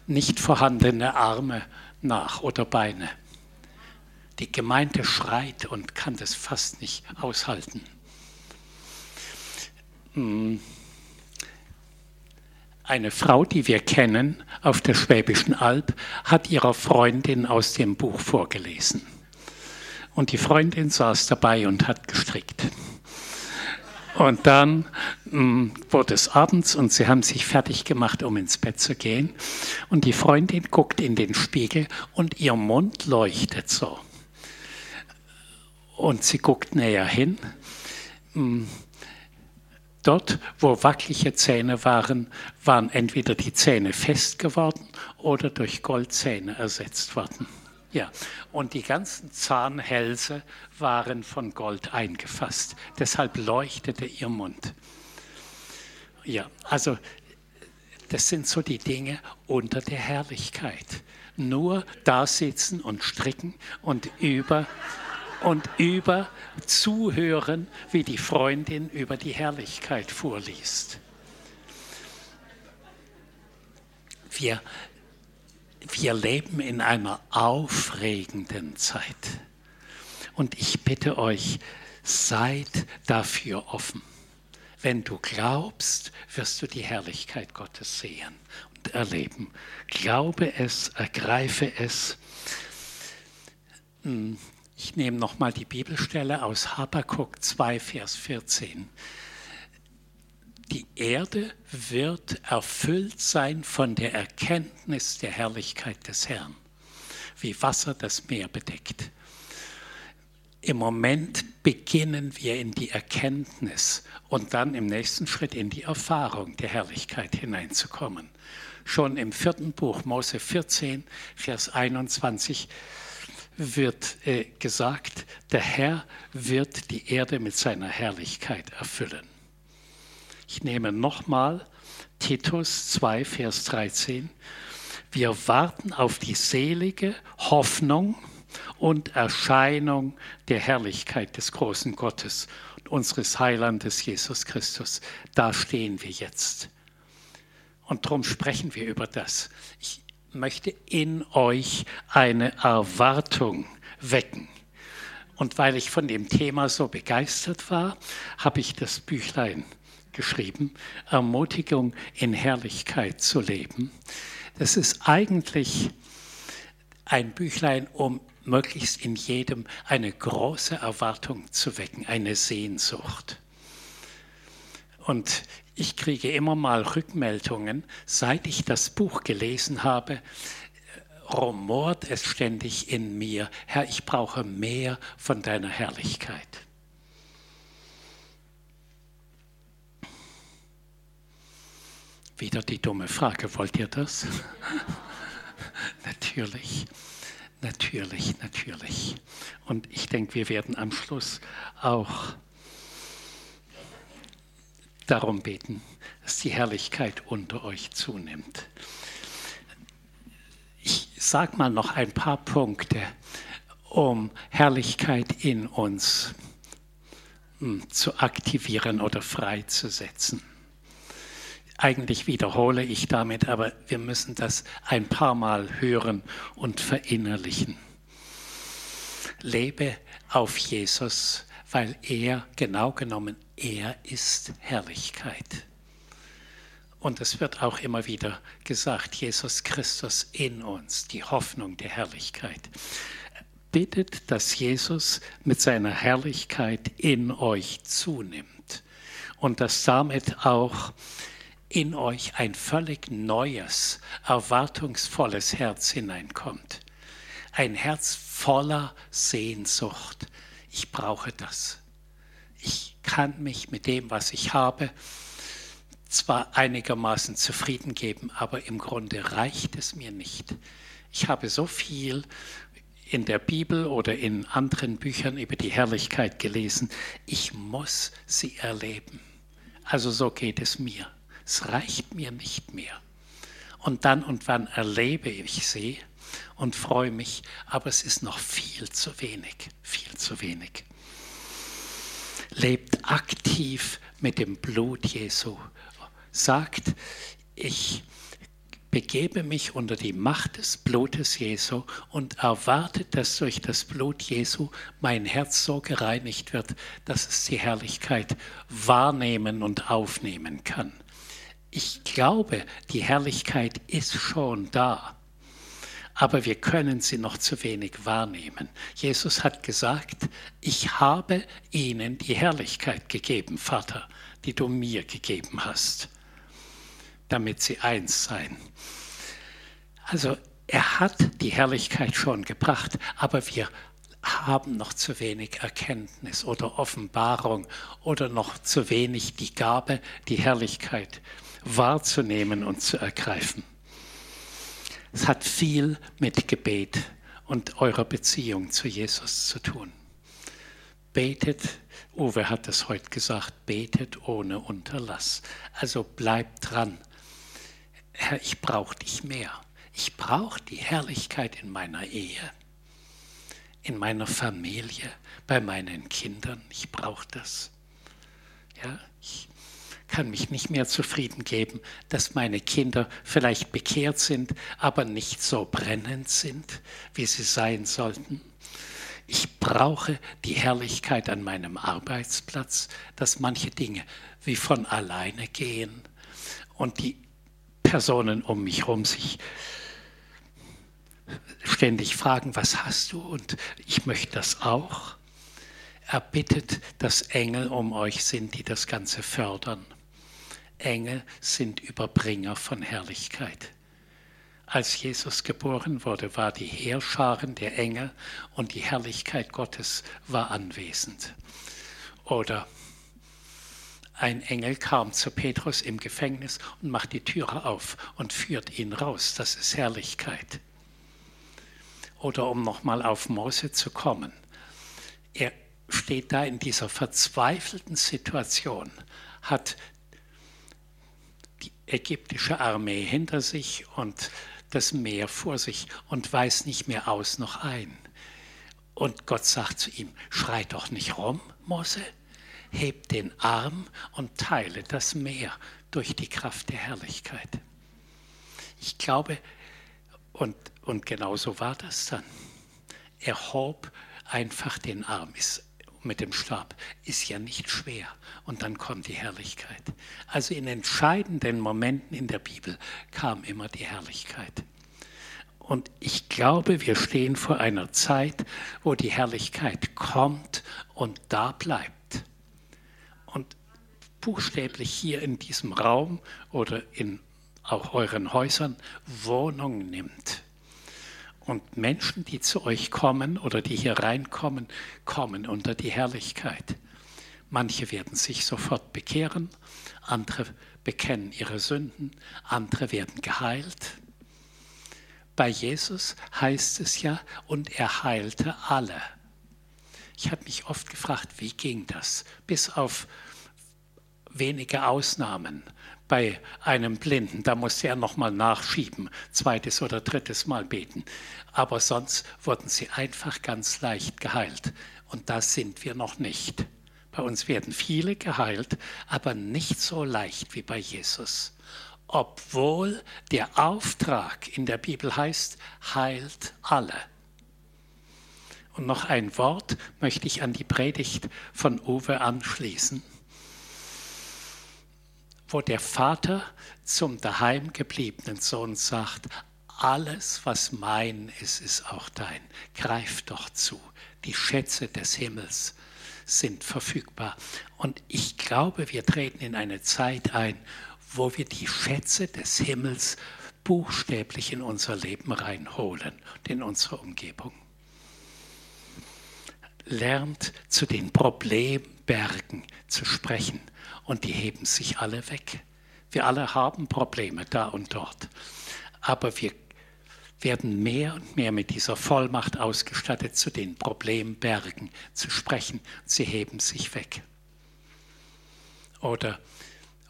nicht vorhandene Arme nach oder Beine. Die Gemeinde schreit und kann das fast nicht aushalten. Eine Frau, die wir kennen auf der Schwäbischen Alb, hat ihrer Freundin aus dem Buch vorgelesen. Und die Freundin saß dabei und hat gestrickt. Und dann mh, hm, wurde es abends und sie haben sich fertig gemacht, um ins Bett zu gehen. Und die Freundin guckt in den Spiegel und ihr Mund leuchtet so. Und sie guckt näher hin. Mh, hm, Dort, wo wackelige Zähne waren, waren entweder die Zähne fest geworden oder durch Goldzähne ersetzt worden. Ja, und die ganzen Zahnhälse waren von Gold eingefasst. Deshalb leuchtete ihr Mund. Ja, also das sind so die Dinge unter der Herrlichkeit. Nur da sitzen und stricken und über und über zuhören, wie die Freundin über die Herrlichkeit vorliest. Wir, wir leben in einer aufregenden Zeit. Und ich bitte euch, seid dafür offen. Wenn du glaubst, wirst du die Herrlichkeit Gottes sehen und erleben. Glaube es, ergreife es. Ich nehme nochmal die Bibelstelle aus Habakkuk 2, Vers 14. Die Erde wird erfüllt sein von der Erkenntnis der Herrlichkeit des Herrn. wie Wasser das Meer bedeckt. Im Moment beginnen wir in die Erkenntnis und dann im nächsten Schritt in die Erfahrung der Herrlichkeit hineinzukommen. Schon im vierten Buch, Mose 14, Vers 21, wird äh, gesagt, der Herr wird die Erde mit seiner Herrlichkeit erfüllen. Ich nehme nochmal Titus 2, Vers 13. Wir warten auf die selige Hoffnung und Erscheinung der Herrlichkeit des großen Gottes und unseres Heilandes Jesus Christus. Da stehen wir jetzt. Und darum sprechen wir über das. Ich möchte in euch eine Erwartung wecken. Und weil ich von dem Thema so begeistert war, habe ich das Büchlein geschrieben, Ermutigung in Herrlichkeit zu leben. Das ist eigentlich ein Büchlein, um möglichst in jedem eine große Erwartung zu wecken, eine Sehnsucht. Und ich kriege immer mal Rückmeldungen, seit ich das Buch gelesen habe, rumort es ständig in mir, Herr, ich brauche mehr von deiner Herrlichkeit. Wieder die dumme Frage, wollt ihr das? natürlich, natürlich, natürlich. Und ich denke, wir werden am Schluss auch darum beten, dass die Herrlichkeit unter euch zunimmt. Ich sage mal noch ein paar Punkte, um Herrlichkeit in uns hm, zu aktivieren oder freizusetzen. Eigentlich wiederhole ich damit, aber wir müssen das ein paar Mal hören und verinnerlichen. Lebe auf Jesus, weil er genau genommen er ist Herrlichkeit. Und es wird auch immer wieder gesagt, Jesus Christus in uns, die Hoffnung der Herrlichkeit. Bittet, dass Jesus mit seiner Herrlichkeit in euch zunimmt und dass damit auch in euch ein völlig neues, erwartungsvolles Herz hineinkommt. Ein Herz voller Sehnsucht. Ich brauche das ich kann mich mit dem, was ich habe, zwar einigermaßen zufrieden geben, aber im Grunde reicht es mir nicht. Ich habe so viel in der Bibel oder in anderen Büchern über die Herrlichkeit gelesen. Ich muss sie erleben. Also so geht es mir. Es reicht mir nicht mehr. Und dann und wann erlebe ich sie und freue mich, aber es ist noch viel zu wenig, viel zu wenig lebt aktiv mit dem Blut Jesu. Sagt, ich begebe mich unter die Macht des Blutes Jesu und erwarte, dass durch das Blut Jesu mein Herz so gereinigt wird, dass es die Herrlichkeit wahrnehmen und aufnehmen kann. Ich glaube, die Herrlichkeit ist schon da aber wir können sie noch zu wenig wahrnehmen. Jesus hat gesagt, ich habe ihnen die Herrlichkeit gegeben, Vater, die du mir gegeben hast, damit sie eins seien. Also er hat die Herrlichkeit schon gebracht, aber wir haben noch zu wenig Erkenntnis oder Offenbarung oder noch zu wenig die Gabe, die Herrlichkeit wahrzunehmen und zu ergreifen. Es hat viel mit Gebet und eurer Beziehung zu Jesus zu tun. Betet, Uwe hat es heute gesagt, betet ohne Unterlass. Also bleibt dran. Herr, ich brauche dich mehr. Ich brauche die Herrlichkeit in meiner Ehe, in meiner Familie, bei meinen Kindern. Ich brauche das. Ja, ich kann mich nicht mehr zufrieden geben, dass meine Kinder vielleicht bekehrt sind, aber nicht so brennend sind, wie sie sein sollten. Ich brauche die Herrlichkeit an meinem Arbeitsplatz, dass manche Dinge wie von alleine gehen und die Personen um mich herum sich ständig fragen, was hast du? Und ich möchte das auch. Er bittet, dass Engel um euch sind, die das Ganze fördern. Engel sind Überbringer von Herrlichkeit. als Jesus geboren wurde, war die Heerscharen der Engel und die Herrlichkeit Gottes war anwesend. Oder ein Engel kam zu Petrus im Gefängnis und macht die Türe auf und führt ihn raus. Das ist Herrlichkeit. Oder um nochmal auf Mose zu kommen. Er steht da in dieser verzweifelten Situation, hat die ägyptische Armee hinter sich und das Meer vor sich und weiß nicht mehr aus noch ein. Und Gott sagt zu ihm, schrei doch nicht rum, Mose, heb den Arm und teile das Meer durch die Kraft der Herrlichkeit. Ich glaube, und, und genau so war das dann. Er hob einfach den Arm, ist mit dem Stab, ist ja nicht schwer. Und dann kommt die Herrlichkeit. Also in entscheidenden Momenten in der Bibel kam immer die Herrlichkeit. Und ich glaube, wir stehen vor einer Zeit, wo die Herrlichkeit kommt und da bleibt und buchstäblich hier in diesem Raum oder in auch euren Häusern Wohnung nimmt. Und Menschen, die zu euch kommen oder die hier reinkommen, kommen unter die Herrlichkeit. Manche werden sich sofort bekehren, andere bekennen ihre Sünden, andere werden geheilt. Bei Jesus heißt es ja, und er heilte alle. Ich habe mich oft gefragt, wie ging das? Bis auf wenige Ausnahmen. Bei einem Blinden, da musste er nochmal nachschieben, zweites oder drittes Mal beten. Aber sonst wurden sie einfach ganz leicht geheilt. Und da sind wir noch nicht. Bei uns werden viele geheilt, aber nicht so leicht wie bei Jesus. Obwohl der Auftrag in der Bibel heißt, heilt alle. Und noch ein Wort möchte ich an die Predigt von Uwe anschließen wo der Vater zum daheim gebliebenen Sohn sagt, alles, was mein ist, ist auch dein. Greif doch zu. Die Schätze des Himmels sind verfügbar. Und ich glaube, wir treten in eine Zeit ein, wo wir die Schätze des Himmels buchstäblich in unser Leben reinholen und in unsere Umgebung. Lernt zu den Problembergen zu sprechen und die heben sich alle weg. Wir alle haben Probleme da und dort, aber wir werden mehr und mehr mit dieser Vollmacht ausgestattet, zu den Problembergen zu sprechen. Sie heben sich weg. Oder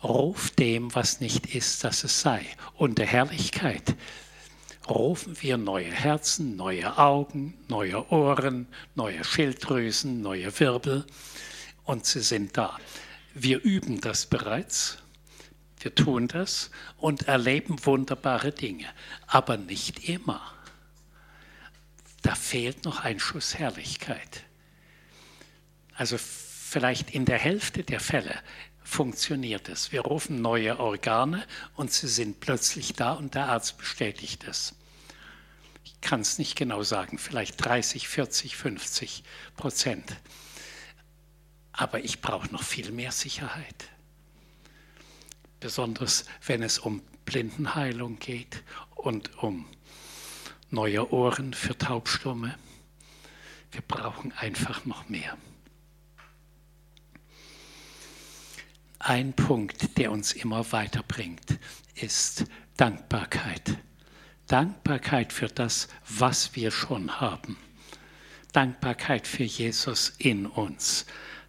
ruf dem, was nicht ist, dass es sei. Unter Herrlichkeit rufen wir neue Herzen, neue Augen, neue Ohren, neue Schilddrüsen, neue Wirbel und sie sind da. Wir üben das bereits, wir tun das und erleben wunderbare Dinge, aber nicht immer. Da fehlt noch ein Schuss Herrlichkeit. Also vielleicht in der Hälfte der Fälle funktioniert es. Wir rufen neue Organe und sie sind plötzlich da und der Arzt bestätigt es. Ich kann es nicht genau sagen, vielleicht 30, 40, 50 Prozent. Aber ich brauche noch viel mehr Sicherheit. Besonders wenn es um Blindenheilung geht und um neue Ohren für Taubstumme. Wir brauchen einfach noch mehr. Ein Punkt, der uns immer weiterbringt, ist Dankbarkeit. Dankbarkeit für das, was wir schon haben. Dankbarkeit für Jesus in uns.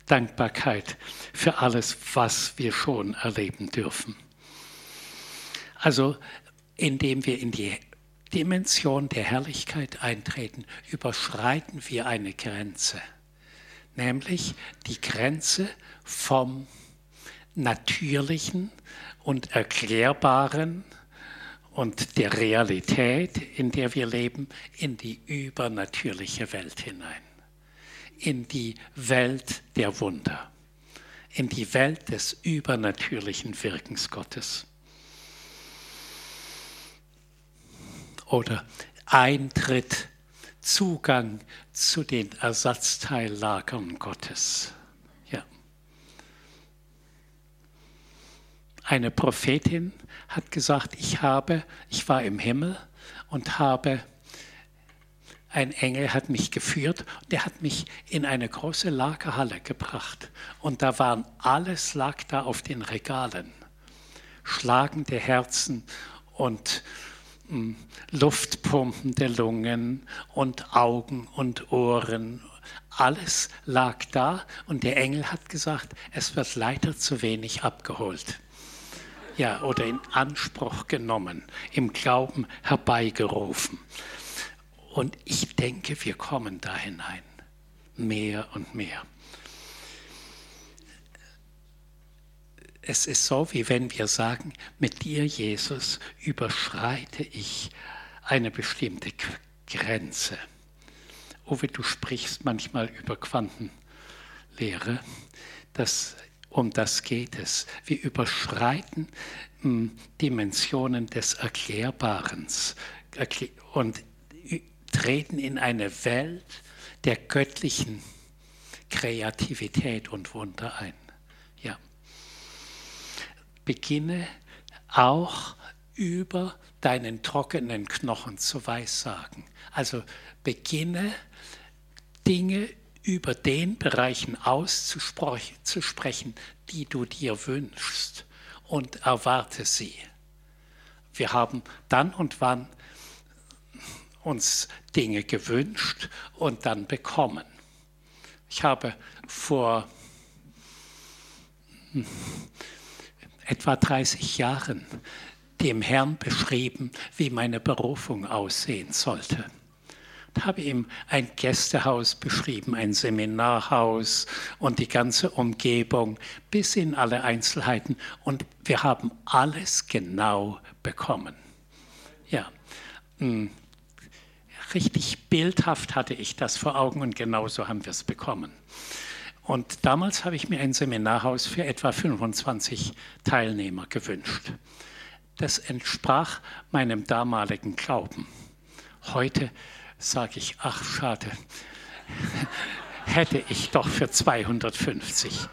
Dankbarkeit für alles, was wir schon erleben dürfen. Also indem wir in die Dimension der Herrlichkeit eintreten, überschreiten wir eine Grenze, nämlich die Grenze vom Natürlichen und Erklärbaren und der Realität, in der wir leben, in die übernatürliche Welt hinein in die Welt der Wunder, in die Welt des übernatürlichen Wirkens Gottes. Oder Eintritt, Zugang zu den Ersatzteillagern Gottes. Eine Prophetin hat gesagt, ich habe, ich war im Himmel und habe ein Engel hat mich geführt, der hat mich in eine große Lagerhalle gebracht. Und da waren alles lag da auf den Regalen. Schlagende Herzen und hm, Luftpumpende Lungen und Augen und Ohren. Alles lag da und der Engel hat gesagt, es wird leider zu wenig abgeholt. Ja, oder in Anspruch genommen, im Glauben herbeigerufen. Und ich denke, wir kommen da hinein. Mehr und mehr. Es ist so, wie wenn wir sagen, mit dir, Jesus, überschreite ich eine bestimmte Grenze. Uwe, du sprichst manchmal über Quantenlehre. Das, um das geht es. Wir überschreiten hm, Dimensionen des Erklärbaren. Und treten in eine Welt der göttlichen Kreativität und Wunder ein. Ja. Beginne auch über deinen trockenen Knochen zu weissagen. Also beginne Dinge über den Bereichen auszusprechen, die du dir wünschst und erwarte sie. Wir haben dann und wann uns Dinge gewünscht und dann bekommen. Ich habe vor hm, etwa 30 Jahren dem Herrn beschrieben, wie meine Berufung aussehen sollte. Ich habe ihm ein Gästehaus beschrieben, ein Seminarhaus und die ganze Umgebung bis in alle Einzelheiten. Und wir haben alles genau bekommen. Ja, hm, richtig bildhaft hatte ich das vor Augen und genauso haben wir es bekommen. Und damals habe ich mir ein Seminarhaus für etwa 25 Teilnehmer gewünscht. Das entsprach meinem damaligen Glauben. Heute sage ich, ach schade, hätte ich doch für 250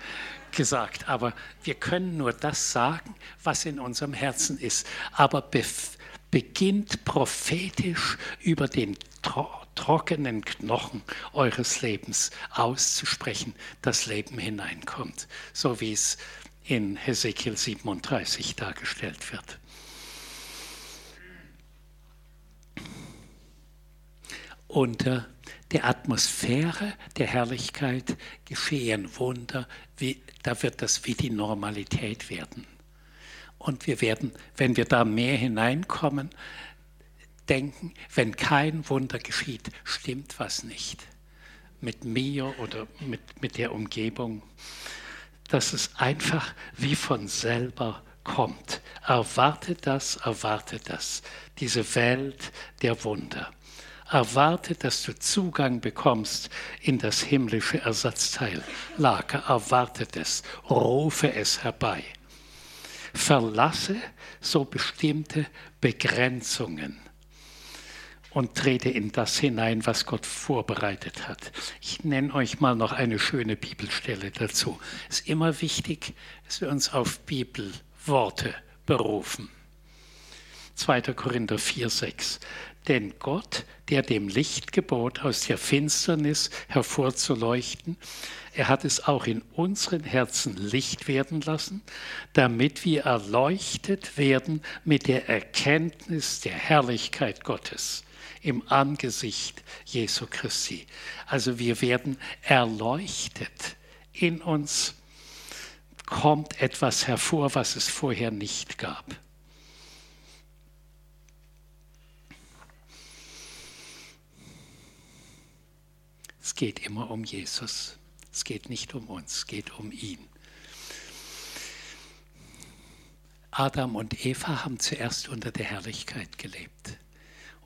gesagt. Aber wir können nur das sagen, was in unserem Herzen ist. Aber beginnt prophetisch über den tro trockenen Knochen eures Lebens auszusprechen, dass Leben hineinkommt, so wie es in Hesekiel 37 dargestellt wird. Unter der Atmosphäre der Herrlichkeit geschehen Wunder, wie, da wird das wie die Normalität werden. Und wir werden, wenn wir da mehr hineinkommen, denken, wenn kein Wunder geschieht, stimmt was nicht mit mir oder mit, mit der Umgebung. Dass es einfach wie von selber kommt. Erwarte das, erwarte das. Diese Welt der Wunder. Erwarte, dass du Zugang bekommst in das himmlische Ersatzteil. Lager, erwarte es, rufe es herbei verlasse so bestimmte Begrenzungen und trete in das hinein, was Gott vorbereitet hat. Ich nenne euch mal noch eine schöne Bibelstelle dazu. Es ist immer wichtig, dass wir uns auf Bibelworte berufen. 2. Korinther 4, 6. Denn Gott, der dem Licht gebot, aus der Finsternis hervorzuleuchten, er hat es auch in unseren Herzen Licht werden lassen, damit wir erleuchtet werden mit der Erkenntnis der Herrlichkeit Gottes im Angesicht Jesu Christi. Also wir werden erleuchtet. In uns kommt etwas hervor, was es vorher nicht gab. Es geht immer um Jesus. Es geht nicht um uns, es geht um ihn. Adam und Eva haben zuerst unter der Herrlichkeit gelebt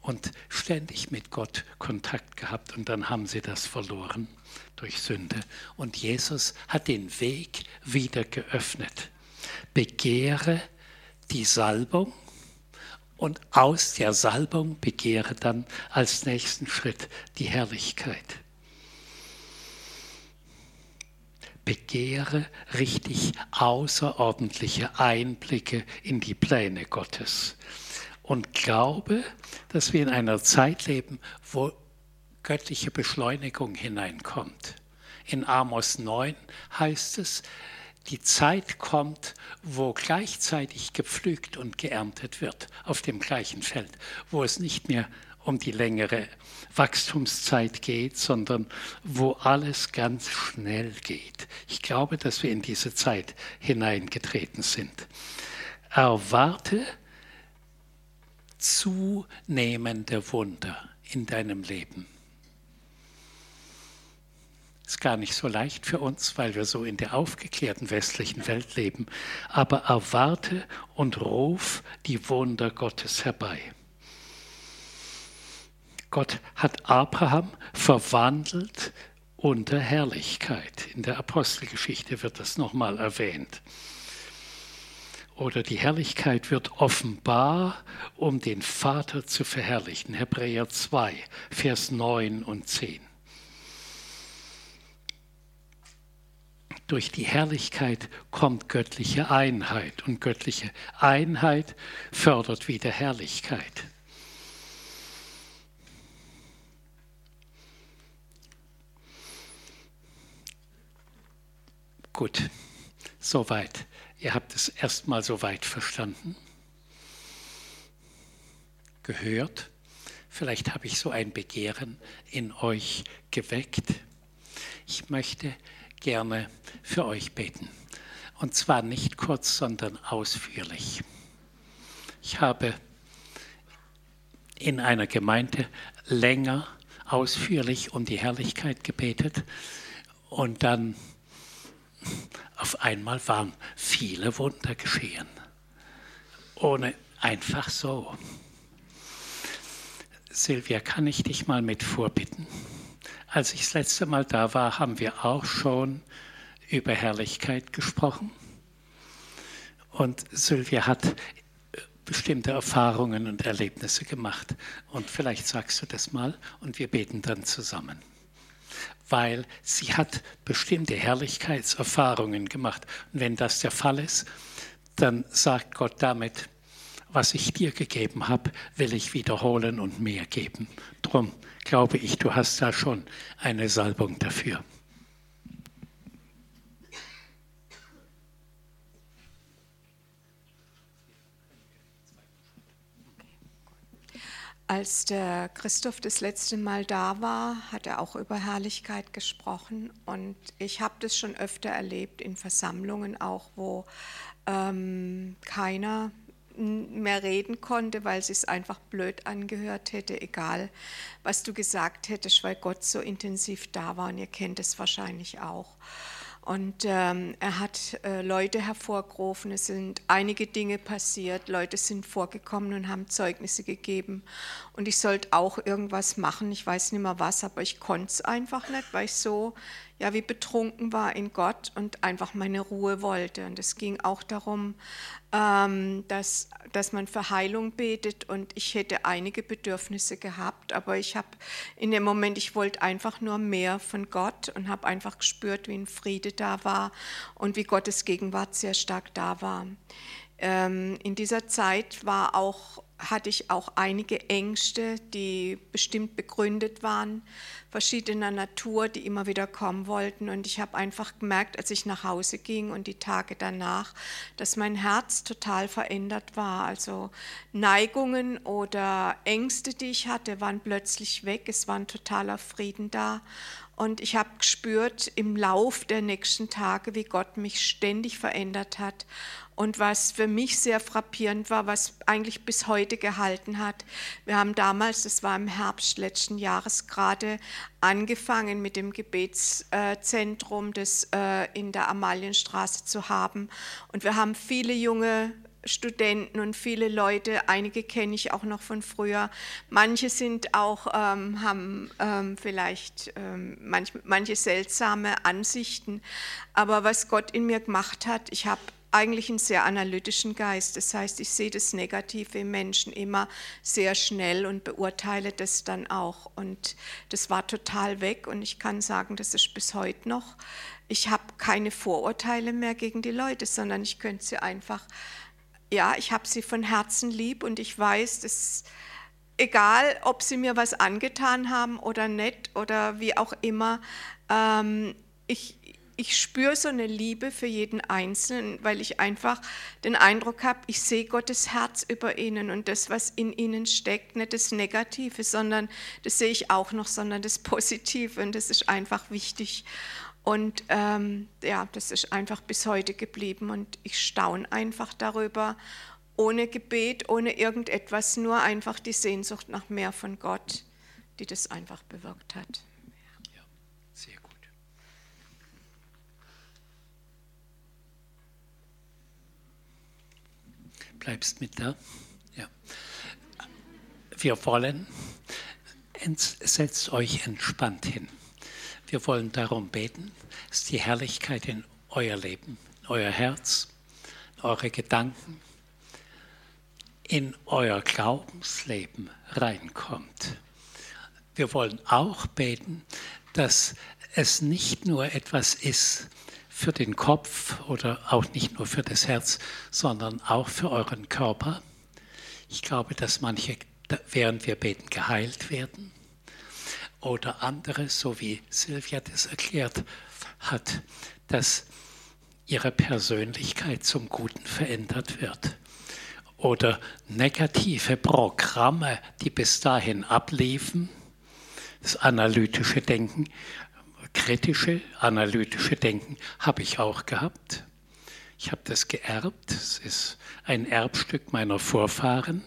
und ständig mit Gott Kontakt gehabt und dann haben sie das verloren durch Sünde. Und Jesus hat den Weg wieder geöffnet. Begehre die Salbung und aus der Salbung begehre dann als nächsten Schritt die Herrlichkeit. Begehre richtig außerordentliche Einblicke in die Pläne Gottes. und glaube, dass wir in einer Zeit leben, wo göttliche Beschleunigung hineinkommt. In Amos 9 heißt es, die Zeit kommt, wo gleichzeitig gepflügt und geerntet wird auf dem gleichen Feld, wo es nicht mehr um die längere Wachstumszeit geht, sondern wo alles ganz schnell geht. Ich glaube, dass wir in diese Zeit hineingetreten sind. Erwarte zunehmende Wunder in deinem Leben. Ist gar nicht so leicht für uns, weil wir so in der aufgeklärten westlichen Welt leben. Aber erwarte und ruf die Wunder Gottes herbei. Gott hat Abraham verwandelt unter Herrlichkeit. In der Apostelgeschichte wird das nochmal erwähnt. Oder die Herrlichkeit wird offenbar, um den Vater zu verherrlichen. Hebräer 2, Vers 9 und 10. Durch die Herrlichkeit kommt göttliche Einheit und göttliche Einheit fördert wieder Herrlichkeit. Gut, soweit. Ihr habt es erstmal soweit verstanden, gehört. Vielleicht habe ich so ein Begehren in euch geweckt. Ich möchte gerne für euch beten. Und zwar nicht kurz, sondern ausführlich. Ich habe in einer Gemeinde länger ausführlich um die Herrlichkeit gebetet und dann auf einmal waren viele Wunder geschehen. Ohne einfach so. Silvia, kann ich dich mal mit vorbitten? Als ich das letzte Mal da war, haben wir auch schon über Herrlichkeit gesprochen. Und Silvia hat bestimmte Erfahrungen und Erlebnisse gemacht. Und vielleicht sagst du das mal und wir beten dann zusammen weil sie hat bestimmte Herrlichkeitserfahrungen gemacht. Und wenn das der Fall ist, dann sagt Gott damit, was ich dir gegeben habe, will ich wiederholen und mehr geben. Drum glaube ich, du hast da schon eine Salbung dafür. Als der Christoph das letzte Mal da war, hat er auch über Herrlichkeit gesprochen. Und ich habe das schon öfter erlebt in Versammlungen auch, wo ähm, keiner mehr reden konnte, weil es sich einfach blöd angehört hätte, egal was du gesagt hättest, weil Gott so intensiv da war. Und ihr kennt es wahrscheinlich auch. Und ähm, er hat äh, Leute hervorgerufen, es sind einige Dinge passiert, Leute sind vorgekommen und haben Zeugnisse gegeben. Und ich sollte auch irgendwas machen, ich weiß nicht mehr was, aber ich konnte es einfach nicht, weil ich so ja wie betrunken war in Gott und einfach meine Ruhe wollte. Und es ging auch darum, ähm, dass, dass man für Heilung betet und ich hätte einige Bedürfnisse gehabt, aber ich habe in dem Moment, ich wollte einfach nur mehr von Gott und habe einfach gespürt, wie ein Friede da war und wie Gottes Gegenwart sehr stark da war. Ähm, in dieser Zeit war auch hatte ich auch einige Ängste, die bestimmt begründet waren, verschiedener Natur, die immer wieder kommen wollten. Und ich habe einfach gemerkt, als ich nach Hause ging und die Tage danach, dass mein Herz total verändert war. Also Neigungen oder Ängste, die ich hatte, waren plötzlich weg. Es war ein totaler Frieden da. Und ich habe gespürt im Lauf der nächsten Tage, wie Gott mich ständig verändert hat und was für mich sehr frappierend war, was eigentlich bis heute gehalten hat. Wir haben damals, das war im Herbst letzten Jahres gerade, angefangen mit dem Gebetszentrum, das äh, in der Amalienstraße zu haben. Und wir haben viele junge Studenten und viele Leute, einige kenne ich auch noch von früher. Manche sind auch, ähm, haben ähm, vielleicht ähm, manch, manche seltsame Ansichten. Aber was Gott in mir gemacht hat, ich habe eigentlich einen sehr analytischen Geist. Das heißt, ich sehe das Negative im Menschen immer sehr schnell und beurteile das dann auch. Und das war total weg und ich kann sagen, das ist bis heute noch. Ich habe keine Vorurteile mehr gegen die Leute, sondern ich könnte sie einfach ja, ich habe sie von Herzen lieb und ich weiß, dass egal, ob sie mir was angetan haben oder nicht oder wie auch immer, ähm, ich, ich spüre so eine Liebe für jeden Einzelnen, weil ich einfach den Eindruck habe, ich sehe Gottes Herz über ihnen und das, was in ihnen steckt, nicht das Negative, sondern das sehe ich auch noch, sondern das Positive und das ist einfach wichtig. Und ähm, ja, das ist einfach bis heute geblieben und ich staune einfach darüber, ohne Gebet, ohne irgendetwas, nur einfach die Sehnsucht nach mehr von Gott, die das einfach bewirkt hat. Ja, sehr gut. Bleibst mit da? Ja. Wir wollen, setzt euch entspannt hin. Wir wollen darum beten, dass die Herrlichkeit in euer Leben, in euer Herz, in eure Gedanken, in euer Glaubensleben reinkommt. Wir wollen auch beten, dass es nicht nur etwas ist für den Kopf oder auch nicht nur für das Herz, sondern auch für euren Körper. Ich glaube, dass manche, während wir beten, geheilt werden oder andere, so wie Silvia das erklärt hat, dass ihre Persönlichkeit zum Guten verändert wird. Oder negative Programme, die bis dahin abliefen, das analytische Denken, kritische, analytische Denken habe ich auch gehabt. Ich habe das geerbt. Es ist ein Erbstück meiner Vorfahren.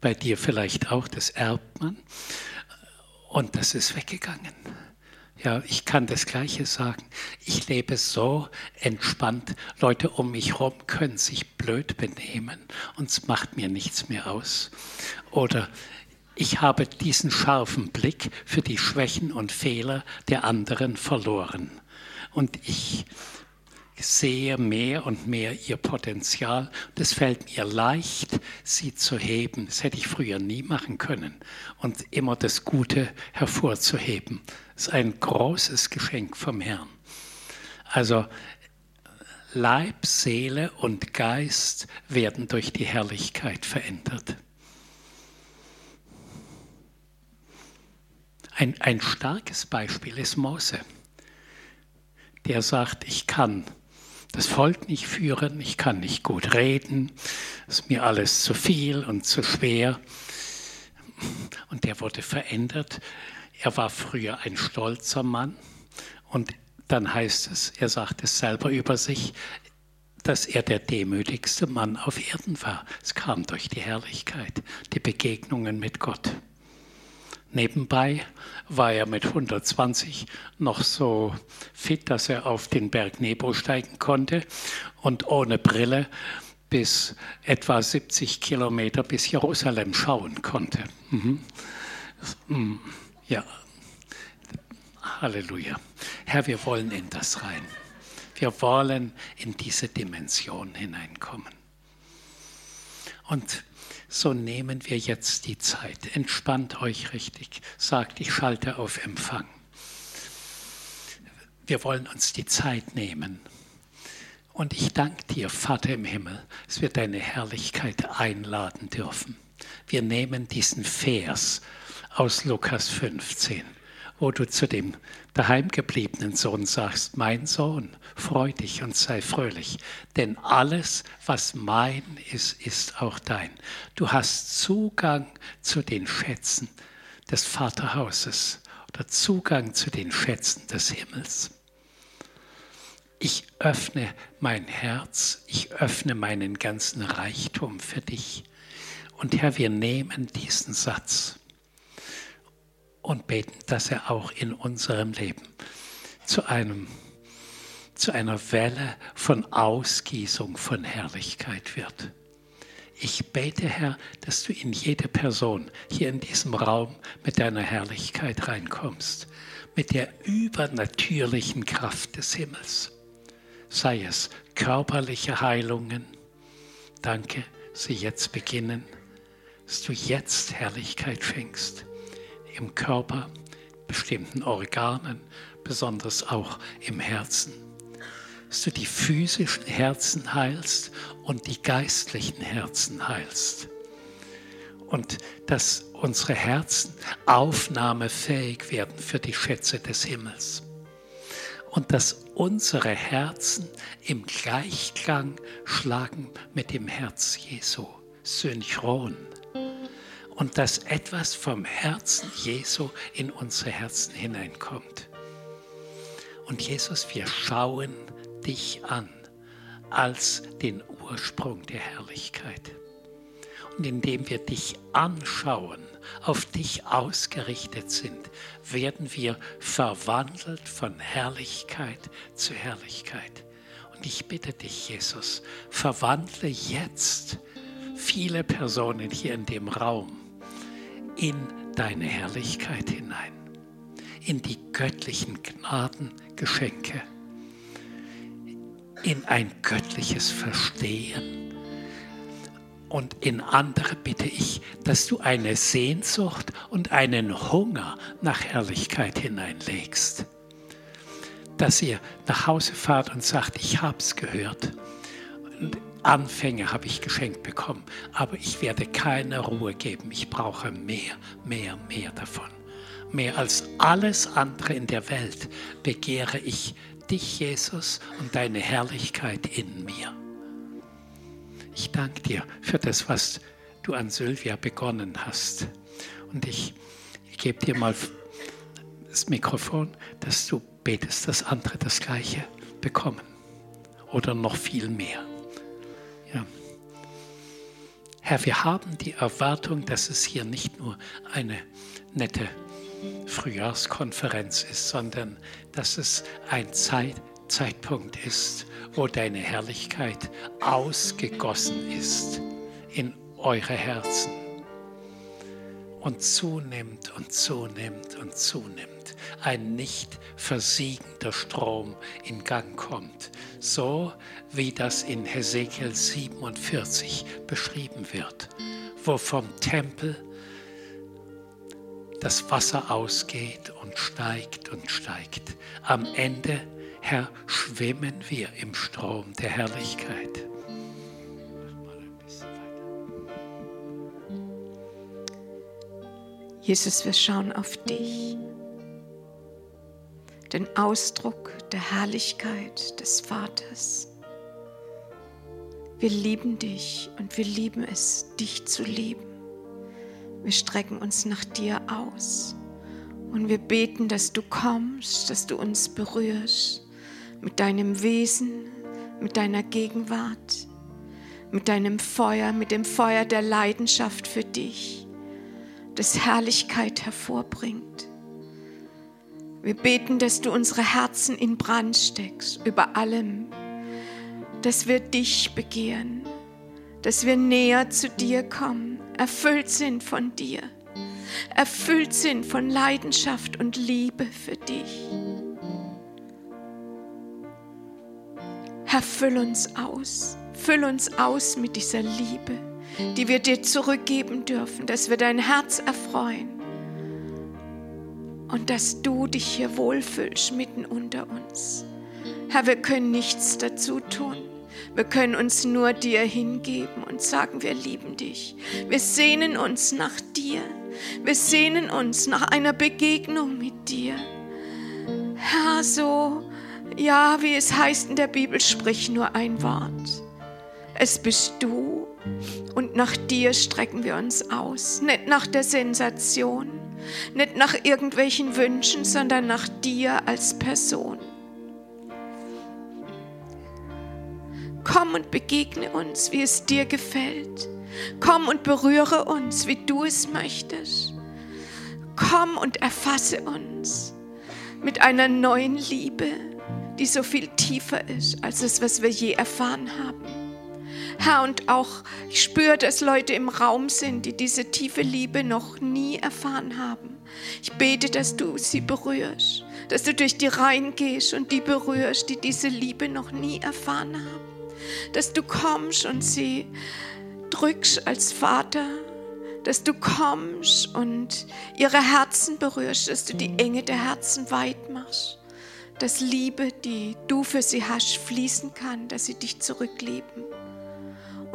Bei dir vielleicht auch, das erbt man. Und das ist weggegangen. Ja, ich kann das Gleiche sagen. Ich lebe so entspannt. Leute um mich herum können sich blöd benehmen und es macht mir nichts mehr aus. Oder ich habe diesen scharfen Blick für die Schwächen und Fehler der anderen verloren. Und ich sehe mehr und mehr ihr Potenzial. Es fällt mir leicht, sie zu heben. Das hätte ich früher nie machen können. Und immer das Gute hervorzuheben. Das ist ein großes Geschenk vom Herrn. Also Leib, Seele und Geist werden durch die Herrlichkeit verändert. Ein, ein starkes Beispiel ist Mose. Der sagt, ich kann das Volk nicht führen, ich kann nicht gut reden, es ist mir alles zu viel und zu schwer. Und der wurde verändert. Er war früher ein stolzer Mann und dann heißt es, er sagt es selber über sich, dass er der demütigste Mann auf Erden war. Es kam durch die Herrlichkeit, die Begegnungen mit Gott. Nebenbei war er mit 120 noch so fit, dass er auf den Berg Nebo steigen konnte und ohne Brille bis etwa 70 Kilometer bis Jerusalem schauen konnte. Mhm. Mm, ja, Halleluja. Herr, wir wollen in das rein. Wir wollen in diese Dimension hineinkommen. Und so nehmen wir jetzt die Zeit. Entspannt euch richtig. Sagt, ich schalte auf Empfang. Wir wollen uns die Zeit nehmen. Und ich danke dir, Vater im Himmel, dass wir deine Herrlichkeit einladen dürfen. Wir nehmen diesen Vers aus Lukas 15 wo du zu dem daheimgebliebenen Sohn sagst, mein Sohn, freu dich und sei fröhlich, denn alles, was mein ist, ist auch dein. Du hast Zugang zu den Schätzen des Vaterhauses oder Zugang zu den Schätzen des Himmels. Ich öffne mein Herz, ich öffne meinen ganzen Reichtum für dich. Und Herr, wir nehmen diesen Satz und beten, dass er auch in unserem Leben zu einem zu einer Welle von Ausgießung von Herrlichkeit wird. Ich bete, Herr, dass du in jede Person hier in diesem Raum mit deiner Herrlichkeit reinkommst, mit der übernatürlichen Kraft des Himmels. Sei es körperliche Heilungen, danke, sie jetzt beginnen, dass du jetzt Herrlichkeit schenkst im Körper, bestimmten Organen, besonders auch im Herzen. dass du die physischen Herzen heilst und die geistlichen Herzen heilst. Und dass unsere Herzen aufnahmefähig werden für die Schätze des Himmels. Und dass unsere Herzen im Gleichklang schlagen mit dem Herz Jesu, synchron. Und dass etwas vom Herzen Jesu in unsere Herzen hineinkommt. Und Jesus, wir schauen dich an als den Ursprung der Herrlichkeit. Und indem wir dich anschauen, auf dich ausgerichtet sind, werden wir verwandelt von Herrlichkeit zu Herrlichkeit. Und ich bitte dich, Jesus, verwandle jetzt viele Personen hier in dem Raum in deine Herrlichkeit hinein, in die göttlichen Gnadengeschenke, in ein göttliches Verstehen und in andere bitte ich, dass du eine Sehnsucht und einen Hunger nach Herrlichkeit hineinlegst. Dass ihr nach Hause fahrt und sagt, ich habe es gehört. Und Anfänge habe ich geschenkt bekommen, aber ich werde keine Ruhe geben. Ich brauche mehr, mehr, mehr davon. Mehr als alles andere in der Welt begehre ich dich, Jesus, und deine Herrlichkeit in mir. Ich danke dir für das, was du an Sylvia begonnen hast. Und ich, ich gebe dir mal das Mikrofon, dass du betest, dass andere das Gleiche bekommen. Oder noch viel mehr. Herr, wir haben die Erwartung, dass es hier nicht nur eine nette Frühjahrskonferenz ist, sondern dass es ein Zeit, Zeitpunkt ist, wo deine Herrlichkeit ausgegossen ist in eure Herzen und zunimmt und zunimmt und zunimmt. Ein nicht versiegender Strom in Gang kommt, so wie das in Hesekiel 47 beschrieben wird, wo vom Tempel das Wasser ausgeht und steigt und steigt. Am Ende Herr, schwimmen wir im Strom der Herrlichkeit. Jesus, wir schauen auf dich, den Ausdruck der Herrlichkeit des Vaters. Wir lieben dich und wir lieben es, dich zu lieben. Wir strecken uns nach dir aus und wir beten, dass du kommst, dass du uns berührst mit deinem Wesen, mit deiner Gegenwart, mit deinem Feuer, mit dem Feuer der Leidenschaft für dich, das Herrlichkeit hervorbringt. Wir beten, dass du unsere Herzen in Brand steckst, über allem, dass wir dich begehren, dass wir näher zu dir kommen, erfüllt sind von dir, erfüllt sind von Leidenschaft und Liebe für dich. Herr, füll uns aus. Füll uns aus mit dieser Liebe, die wir dir zurückgeben dürfen, dass wir dein Herz erfreuen und dass du dich hier wohlfühlst mitten unter uns. Herr, wir können nichts dazu tun. Wir können uns nur dir hingeben und sagen, wir lieben dich. Wir sehnen uns nach dir. Wir sehnen uns nach einer Begegnung mit dir. Herr, so ja, wie es heißt in der Bibel, sprich nur ein Wort. Es bist du und nach dir strecken wir uns aus. Nicht nach der Sensation, nicht nach irgendwelchen Wünschen, sondern nach dir als Person. Komm und begegne uns, wie es dir gefällt. Komm und berühre uns, wie du es möchtest. Komm und erfasse uns mit einer neuen Liebe die so viel tiefer ist als das, was wir je erfahren haben. Herr, und auch ich spüre, dass Leute im Raum sind, die diese tiefe Liebe noch nie erfahren haben. Ich bete, dass du sie berührst, dass du durch die Reihen gehst und die berührst, die diese Liebe noch nie erfahren haben. Dass du kommst und sie drückst als Vater, dass du kommst und ihre Herzen berührst, dass du die Enge der Herzen weit machst dass Liebe, die du für sie hast, fließen kann, dass sie dich zurücklieben.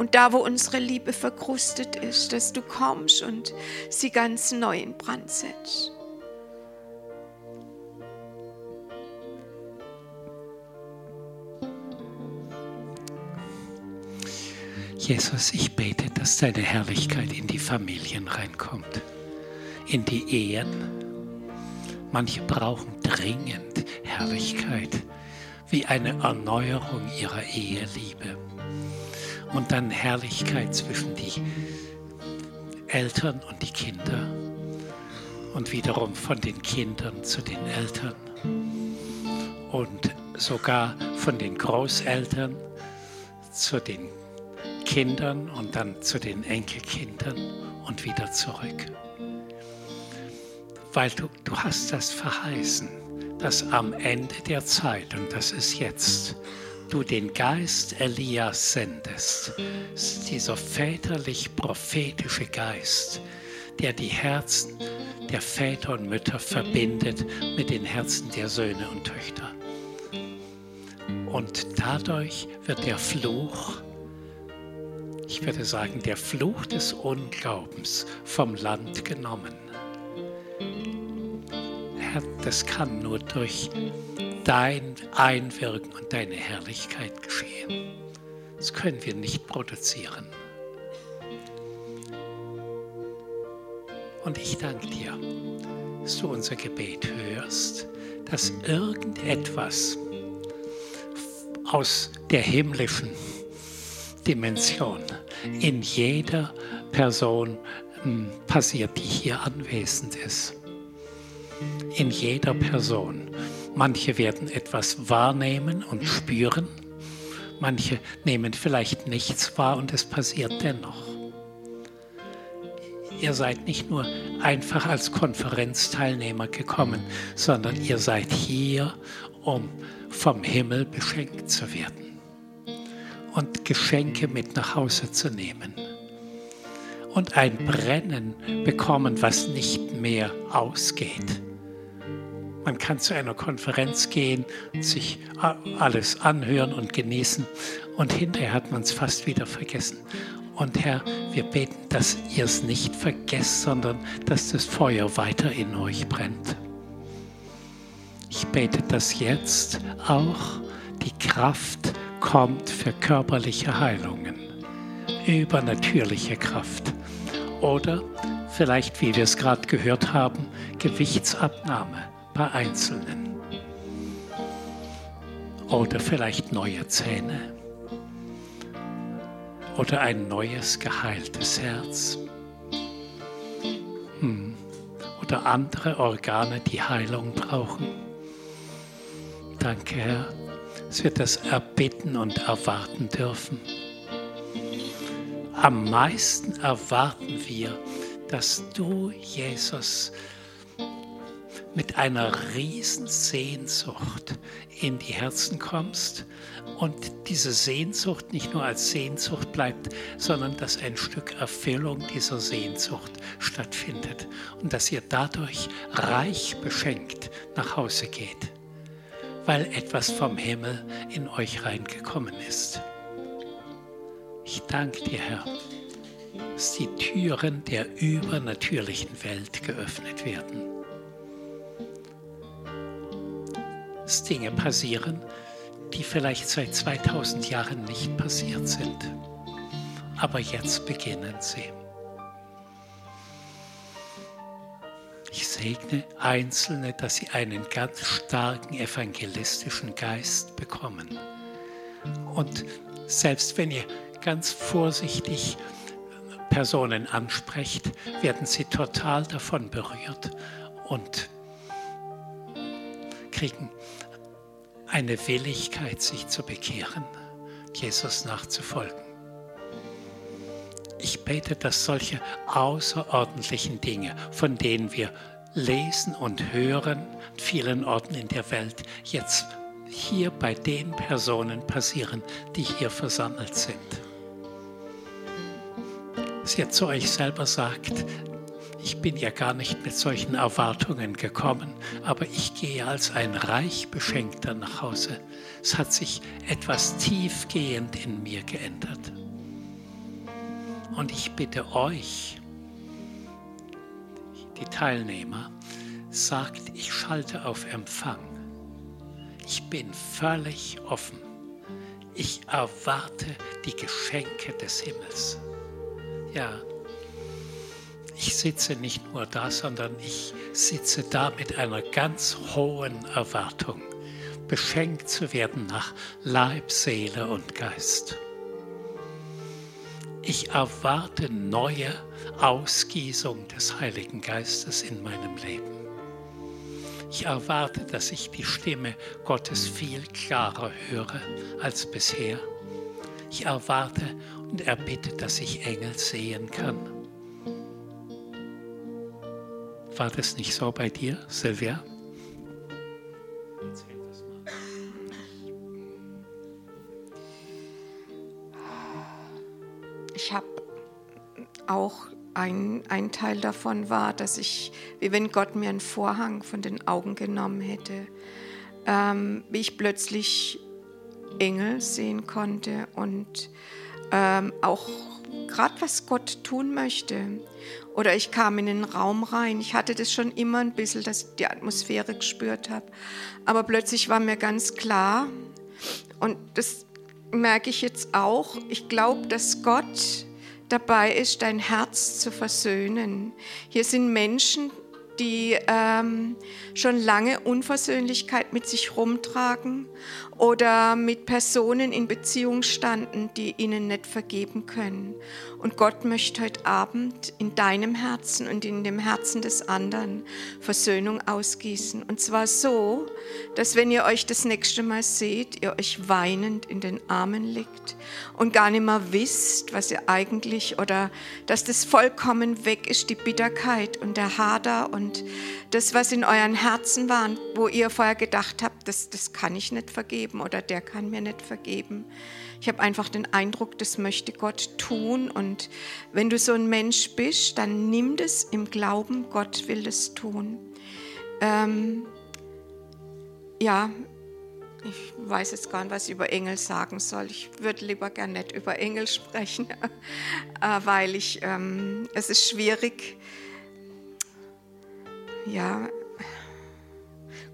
Und da, wo unsere Liebe verkrustet ist, dass du kommst und sie ganz neu in Brand setzt. Jesus, ich bete, dass deine Herrlichkeit in die Familien reinkommt, in die Ehen. Manche brauchen dringend Herrlichkeit, wie eine Erneuerung ihrer Eheliebe. Und dann Herrlichkeit zwischen die Eltern und die Kinder und wiederum von den Kindern zu den Eltern und sogar von den Großeltern zu den Kindern und dann zu den Enkelkindern und wieder zurück. Weil du, du hast das verheißen, dass am Ende der Zeit, und das ist jetzt, du den Geist Elias sendest, dieser väterlich-prophetische Geist, der die Herzen der Väter und Mütter verbindet mit den Herzen der Söhne und Töchter. Und dadurch wird der Fluch ich würde sagen, der Fluch des Unglaubens vom Land genommen. Herr, das kann nur durch dein Einwirken und deine Herrlichkeit geschehen. Das können wir nicht produzieren. Und ich danke dir, dass du unser Gebet hörst, dass irgendetwas aus der himmlischen Dimension in jeder Person hm, passiert, die hier anwesend ist. In jeder Person. Manche werden etwas wahrnehmen und spüren, manche nehmen vielleicht nichts wahr und es passiert dennoch. Ihr seid nicht nur einfach als Konferenzteilnehmer gekommen, sondern ihr seid hier, um vom Himmel beschenkt zu werden und Geschenke mit nach Hause zu nehmen. Und ein Brennen bekommen, was nicht mehr ausgeht. Man kann zu einer Konferenz gehen, sich alles anhören und genießen und hinterher hat man es fast wieder vergessen. Und Herr, wir beten, dass ihr es nicht vergesst, sondern dass das Feuer weiter in euch brennt. Ich bete, dass jetzt auch die Kraft kommt für körperliche Heilungen, übernatürliche Kraft oder vielleicht, wie wir es gerade gehört haben, Gewichtsabnahme bei Einzelnen oder vielleicht neue Zähne oder ein neues geheiltes Herz hm. oder andere Organe, die Heilung brauchen. Danke, Herr dass wir das erbitten und erwarten dürfen. Am meisten erwarten wir, dass du, Jesus, mit einer riesen Sehnsucht in die Herzen kommst und diese Sehnsucht nicht nur als Sehnsucht bleibt, sondern dass ein Stück Erfüllung dieser Sehnsucht stattfindet und dass ihr dadurch reich beschenkt nach Hause geht weil etwas vom Himmel in euch reingekommen ist. Ich danke dir, Herr, dass die Türen der übernatürlichen Welt geöffnet werden. Dass Dinge passieren, die vielleicht seit 2000 Jahren nicht passiert sind. Aber jetzt beginnen sie. Ich segne Einzelne, dass sie einen ganz starken evangelistischen Geist bekommen. Und selbst wenn ihr ganz vorsichtig Personen ansprecht, werden sie total davon berührt und kriegen eine Willigkeit, sich zu bekehren, Jesus nachzufolgen. Ich bete, dass solche außerordentlichen Dinge, von denen wir lesen und hören an vielen Orten in der Welt, jetzt hier bei den Personen passieren, die hier versammelt sind. Dass ihr zu euch selber sagt, Ich bin ja gar nicht mit solchen Erwartungen gekommen, aber ich gehe als ein reich Beschenkter nach Hause. Es hat sich etwas tiefgehend in mir geändert. Und ich bitte euch, die Teilnehmer, sagt, ich schalte auf Empfang. Ich bin völlig offen. Ich erwarte die Geschenke des Himmels. Ja, ich sitze nicht nur da, sondern ich sitze da mit einer ganz hohen Erwartung, beschenkt zu werden nach Leib, Seele und Geist. Ich erwarte neue Ausgießung des Heiligen Geistes in meinem Leben. Ich erwarte, dass ich die Stimme Gottes viel klarer höre als bisher. Ich erwarte und erbitte, dass ich Engel sehen kann. War das nicht so bei dir, Silvia? Ich habe auch ein, ein Teil davon war, dass ich, wie wenn Gott mir einen Vorhang von den Augen genommen hätte, ähm, wie ich plötzlich Engel sehen konnte und ähm, auch gerade was Gott tun möchte. Oder ich kam in den Raum rein. Ich hatte das schon immer ein bisschen, dass ich die Atmosphäre gespürt habe. Aber plötzlich war mir ganz klar, und das merke ich jetzt auch, ich glaube, dass Gott dabei ist, dein Herz zu versöhnen. Hier sind Menschen, die ähm, schon lange Unversöhnlichkeit mit sich rumtragen oder mit Personen in Beziehung standen, die ihnen nicht vergeben können. Und Gott möchte heute Abend in deinem Herzen und in dem Herzen des anderen Versöhnung ausgießen. Und zwar so, dass wenn ihr euch das nächste Mal seht, ihr euch weinend in den Armen liegt und gar nicht mehr wisst, was ihr eigentlich oder dass das vollkommen weg ist, die Bitterkeit und der Hader und das, was in euren Herzen war, wo ihr vorher gedacht habt, das, das kann ich nicht vergeben oder der kann mir nicht vergeben. Ich habe einfach den Eindruck, das möchte Gott tun. Und wenn du so ein Mensch bist, dann nimm das im Glauben, Gott will das tun. Ähm, ja, ich weiß jetzt gar nicht, was ich über Engel sagen soll. Ich würde lieber gar nicht über Engel sprechen, äh, weil ich, ähm, es ist schwierig. Ja,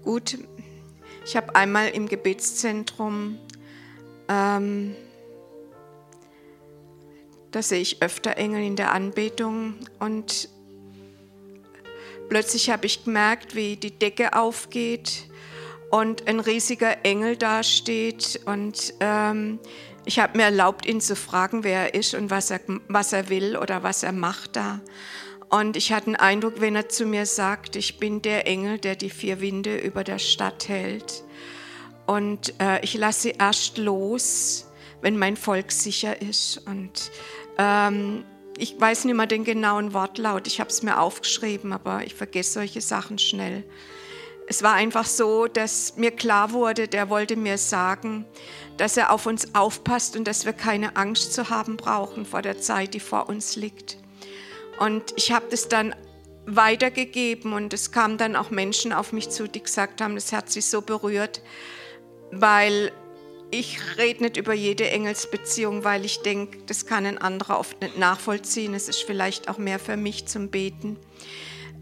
gut. Ich habe einmal im Gebetszentrum ähm, da sehe ich öfter Engel in der Anbetung und plötzlich habe ich gemerkt, wie die Decke aufgeht und ein riesiger Engel dasteht und ähm, ich habe mir erlaubt, ihn zu fragen, wer er ist und was er, was er will oder was er macht da. Und ich hatte den Eindruck, wenn er zu mir sagt, ich bin der Engel, der die vier Winde über der Stadt hält. Und äh, ich lasse erst los, wenn mein Volk sicher ist. Und ähm, ich weiß nicht mehr den genauen Wortlaut. Ich habe es mir aufgeschrieben, aber ich vergesse solche Sachen schnell. Es war einfach so, dass mir klar wurde, der wollte mir sagen, dass er auf uns aufpasst und dass wir keine Angst zu haben brauchen vor der Zeit, die vor uns liegt. Und ich habe das dann weitergegeben und es kamen dann auch Menschen auf mich zu, die gesagt haben, das hat sie so berührt, weil ich rede nicht über jede Engelsbeziehung, weil ich denke, das kann ein anderer oft nicht nachvollziehen. Es ist vielleicht auch mehr für mich zum Beten.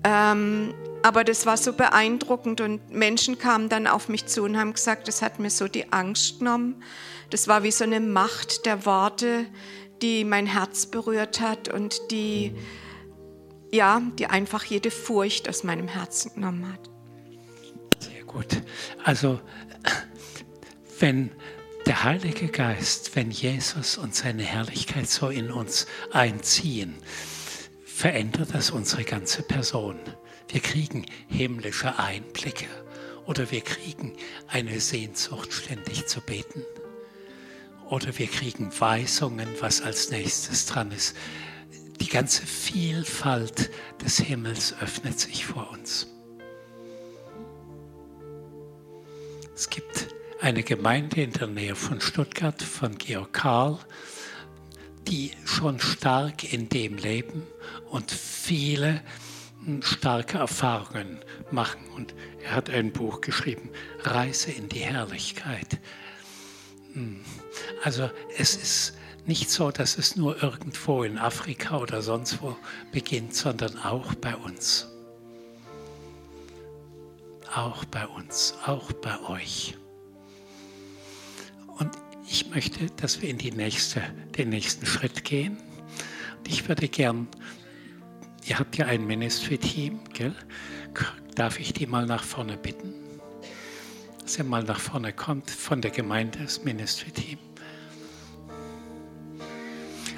Ähm, aber das war so beeindruckend und Menschen kamen dann auf mich zu und haben gesagt, das hat mir so die Angst genommen. Das war wie so eine Macht der Worte, die mein Herz berührt hat und die, ja, die einfach jede Furcht aus meinem Herzen genommen hat. Sehr gut. Also wenn der Heilige Geist, wenn Jesus und seine Herrlichkeit so in uns einziehen, verändert das unsere ganze Person. Wir kriegen himmlische Einblicke oder wir kriegen eine Sehnsucht, ständig zu beten. Oder wir kriegen Weisungen, was als nächstes dran ist. Die ganze Vielfalt des Himmels öffnet sich vor uns. Es gibt eine Gemeinde in der Nähe von Stuttgart, von Georg Karl, die schon stark in dem leben und viele starke Erfahrungen machen. Und er hat ein Buch geschrieben, Reise in die Herrlichkeit. Hm. Also es ist nicht so, dass es nur irgendwo in Afrika oder sonst wo beginnt, sondern auch bei uns. Auch bei uns, auch bei euch. Und ich möchte, dass wir in die nächste, den nächsten Schritt gehen. Und ich würde gern, ihr habt ja ein Ministry-Team, gell? Darf ich die mal nach vorne bitten? Dass ihr mal nach vorne kommt von der Gemeinde, das Ministry-Team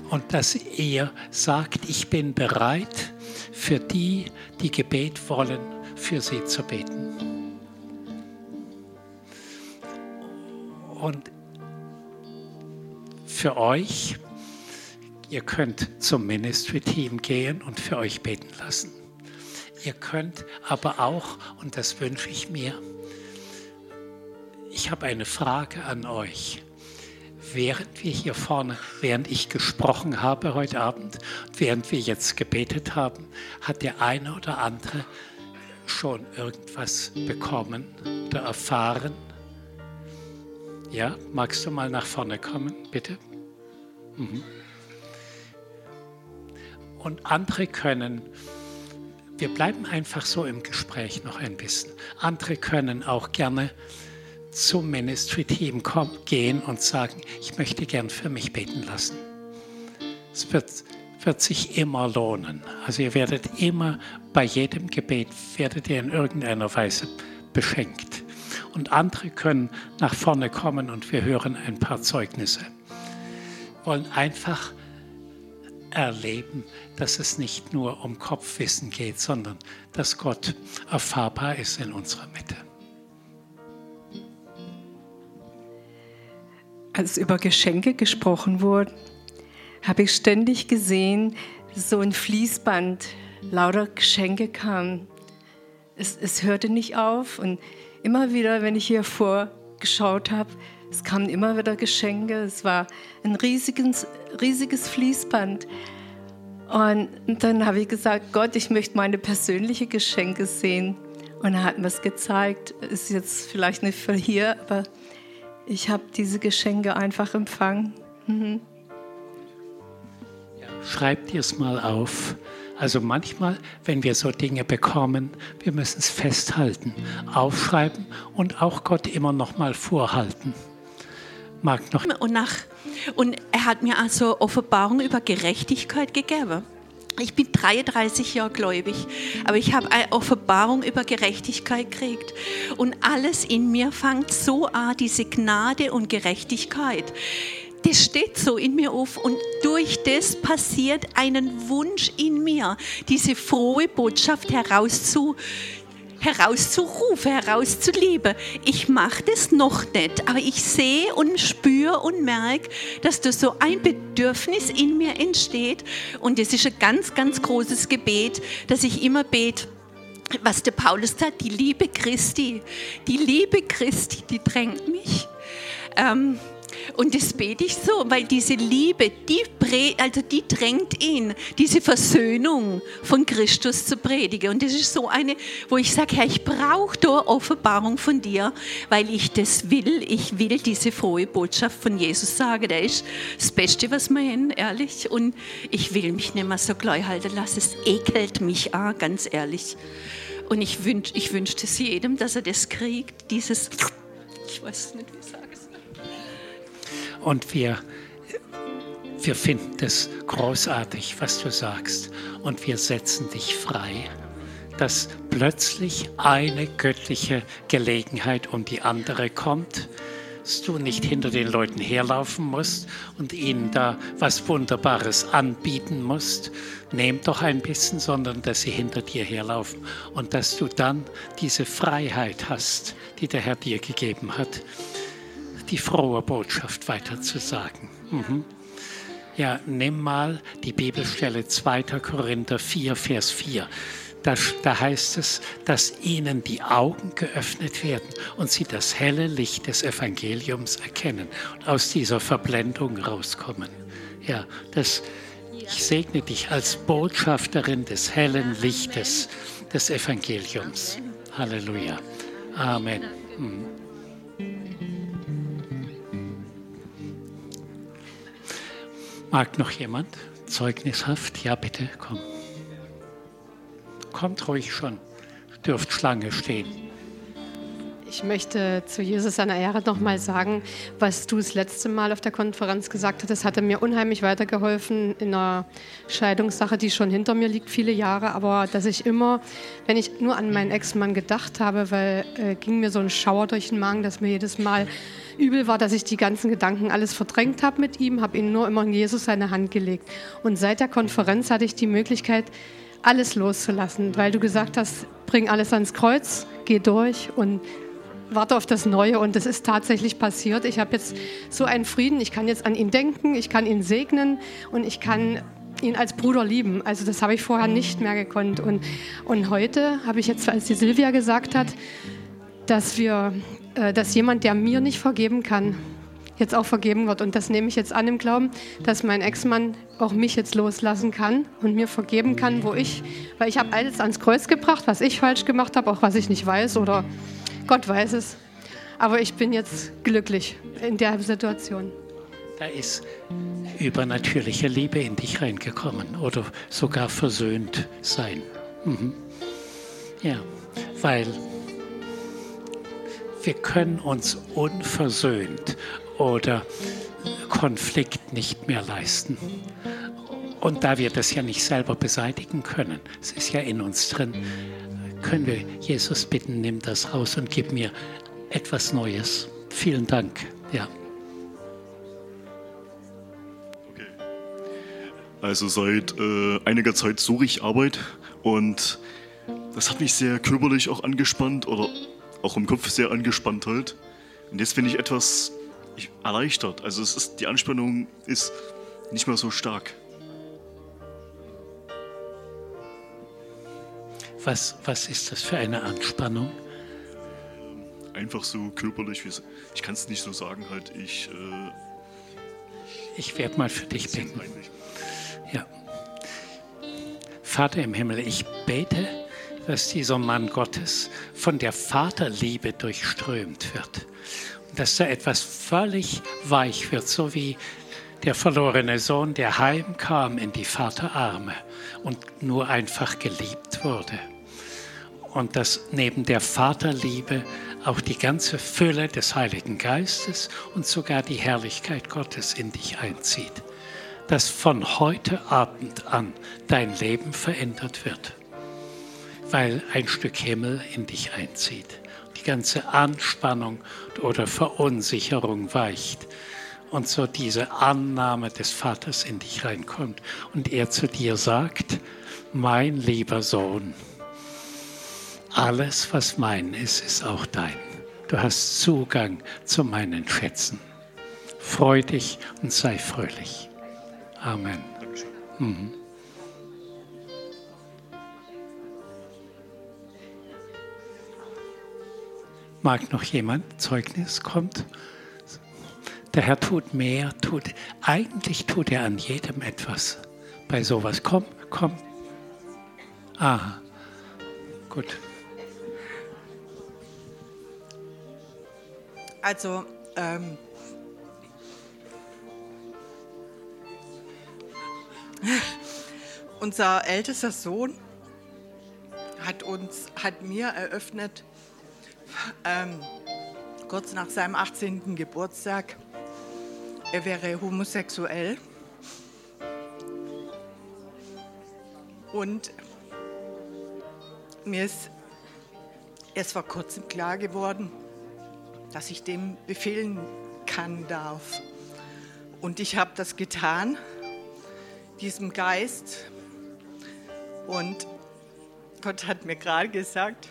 und dass ihr sagt, ich bin bereit, für die, die Gebet wollen, für sie zu beten. Und für euch, ihr könnt zum Ministry-Team gehen und für euch beten lassen. Ihr könnt aber auch, und das wünsche ich mir, ich habe eine Frage an euch während wir hier vorne, während ich gesprochen habe heute Abend, während wir jetzt gebetet haben, hat der eine oder andere schon irgendwas bekommen oder erfahren? Ja, magst du mal nach vorne kommen, bitte? Mhm. Und andere können, wir bleiben einfach so im Gespräch noch ein bisschen. Andere können auch gerne zum Ministry-Team gehen und sagen, ich möchte gern für mich beten lassen. Es wird, wird sich immer lohnen. Also ihr werdet immer bei jedem Gebet, werdet ihr in irgendeiner Weise beschenkt. Und andere können nach vorne kommen und wir hören ein paar Zeugnisse. Wollen einfach erleben, dass es nicht nur um Kopfwissen geht, sondern dass Gott erfahrbar ist in unserer Mitte. Als über Geschenke gesprochen wurde, habe ich ständig gesehen, so ein Fließband, lauter Geschenke kamen. Es, es hörte nicht auf und immer wieder, wenn ich hier vorgeschaut habe, es kamen immer wieder Geschenke. Es war ein riesiges, riesiges Fließband. Und dann habe ich gesagt, Gott, ich möchte meine persönlichen Geschenke sehen. Und er hat mir es gezeigt. Ist jetzt vielleicht nicht für hier, aber ich habe diese Geschenke einfach empfangen. Mhm. Ja, schreib dir es mal auf. Also manchmal, wenn wir so Dinge bekommen, wir müssen es festhalten, aufschreiben und auch Gott immer noch mal vorhalten. Mag noch. Und, nach, und er hat mir also Offenbarung über Gerechtigkeit gegeben. Ich bin 33 Jahre gläubig, aber ich habe eine Offenbarung über Gerechtigkeit gekriegt. Und alles in mir fängt so an, diese Gnade und Gerechtigkeit. Das steht so in mir auf und durch das passiert einen Wunsch in mir, diese frohe Botschaft herauszu, herauszurufen, herauszuleben. Ich mache das noch nicht, aber ich sehe und spüre und merke, dass da so ein Bedürfnis in mir entsteht. Und das ist ein ganz, ganz großes Gebet, dass ich immer bete was der Paulus sagt, die Liebe Christi, die Liebe Christi, die drängt mich. Ähm, und das bete ich so, weil diese Liebe, die, also die drängt ihn, diese Versöhnung von Christus zu predigen. Und das ist so eine, wo ich sage, Herr, ich brauche da Offenbarung von dir, weil ich das will. Ich will diese frohe Botschaft von Jesus sagen. Der ist das Beste, was wir haben, ehrlich. Und ich will mich nicht mehr so gleich halten lassen. Es ekelt mich an, ganz ehrlich. Und ich wünsche ich wünsch es jedem, dass er das kriegt, dieses, ich weiß nicht, wie. Und wir, wir finden es großartig, was du sagst. Und wir setzen dich frei, dass plötzlich eine göttliche Gelegenheit um die andere kommt, dass du nicht hinter den Leuten herlaufen musst und ihnen da was Wunderbares anbieten musst. Nehmt doch ein bisschen, sondern dass sie hinter dir herlaufen und dass du dann diese Freiheit hast, die der Herr dir gegeben hat die frohe Botschaft weiterzusagen. Mhm. Ja, nimm mal die Bibelstelle 2. Korinther 4, Vers 4. Da, da, heißt es, dass ihnen die Augen geöffnet werden und sie das helle Licht des Evangeliums erkennen und aus dieser Verblendung rauskommen. Ja, das Ich segne dich als Botschafterin des hellen Lichtes des Evangeliums. Halleluja. Amen. Mag noch jemand zeugnishaft? Ja, bitte, komm. Kommt ruhig schon. Dürft Schlange stehen. Ich möchte zu Jesus seiner Ehre nochmal sagen, was du das letzte Mal auf der Konferenz gesagt hattest, hatte mir unheimlich weitergeholfen in einer Scheidungssache, die schon hinter mir liegt, viele Jahre. Aber dass ich immer, wenn ich nur an meinen Ex-Mann gedacht habe, weil äh, ging mir so ein Schauer durch den Magen, dass mir jedes Mal übel war, dass ich die ganzen Gedanken alles verdrängt habe mit ihm, habe ihn nur immer in Jesus seine Hand gelegt. Und seit der Konferenz hatte ich die Möglichkeit, alles loszulassen, weil du gesagt hast, bring alles ans Kreuz, geh durch und warte auf das Neue und es ist tatsächlich passiert. Ich habe jetzt so einen Frieden, ich kann jetzt an ihn denken, ich kann ihn segnen und ich kann ihn als Bruder lieben. Also das habe ich vorher nicht mehr gekonnt. Und, und heute habe ich jetzt, als die Silvia gesagt hat, dass wir, äh, dass jemand, der mir nicht vergeben kann, jetzt auch vergeben wird. Und das nehme ich jetzt an im Glauben, dass mein Ex-Mann auch mich jetzt loslassen kann und mir vergeben kann, wo ich, weil ich habe alles ans Kreuz gebracht, was ich falsch gemacht habe, auch was ich nicht weiß oder Gott weiß es. Aber ich bin jetzt glücklich in der Situation. Da ist übernatürliche Liebe in dich reingekommen oder sogar versöhnt sein. Mhm. Ja, weil wir können uns unversöhnt oder Konflikt nicht mehr leisten. Und da wir das ja nicht selber beseitigen können, es ist ja in uns drin, können wir Jesus bitten, nimm das raus und gib mir etwas Neues. Vielen Dank. Ja. Okay. Also seit äh, einiger Zeit suche ich Arbeit und das hat mich sehr körperlich auch angespannt oder auch im Kopf sehr angespannt halt. Und jetzt bin ich etwas erleichtert. Also es ist, die Anspannung ist nicht mehr so stark. Was, was ist das für eine Anspannung? Einfach so körperlich, ich kann es nicht so sagen, halt ich. Äh, ich werde mal für dich beten. Ja. Vater im Himmel, ich bete, dass dieser Mann Gottes von der Vaterliebe durchströmt wird. Und dass da etwas völlig weich wird, so wie der verlorene Sohn, der heimkam in die Vaterarme und nur einfach geliebt wurde und dass neben der Vaterliebe auch die ganze Fülle des Heiligen Geistes und sogar die Herrlichkeit Gottes in dich einzieht. Dass von heute Abend an dein Leben verändert wird, weil ein Stück Himmel in dich einzieht. Die ganze Anspannung oder Verunsicherung weicht und so diese Annahme des Vaters in dich reinkommt und er zu dir sagt, mein lieber Sohn, alles, was mein ist, ist auch dein. Du hast Zugang zu meinen Schätzen. Freu dich und sei fröhlich. Amen. Mhm. Mag noch jemand Zeugnis kommt? Der Herr tut mehr, tut eigentlich tut er an jedem etwas. Bei sowas. Komm, komm. Aha. Gut. Also, ähm, unser ältester Sohn hat uns, hat mir eröffnet, ähm, kurz nach seinem 18. Geburtstag, er wäre homosexuell. Und mir ist erst vor kurzem klar geworden, dass ich dem befehlen kann, darf. Und ich habe das getan, diesem Geist. Und Gott hat mir gerade gesagt,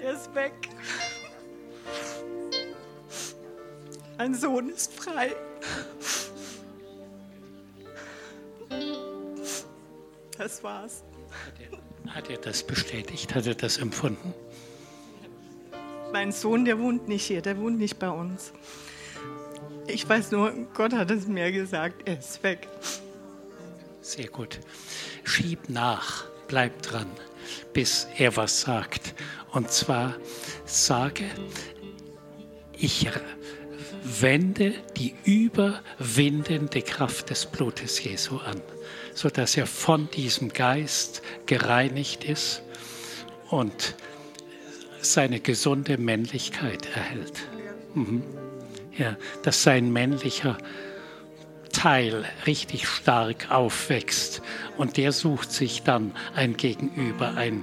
er ist weg. Ein Sohn ist frei. Das war's. Hat er, hat er das bestätigt? Hat er das empfunden? Mein Sohn, der wohnt nicht hier, der wohnt nicht bei uns. Ich weiß nur, Gott hat es mir gesagt, er ist weg. Sehr gut. Schieb nach, bleib dran, bis er was sagt. Und zwar sage, ich wende die überwindende Kraft des Blutes Jesu an, sodass er von diesem Geist gereinigt ist und seine gesunde Männlichkeit erhält. Mhm. Ja, dass sein männlicher Teil richtig stark aufwächst und der sucht sich dann ein Gegenüber, ein,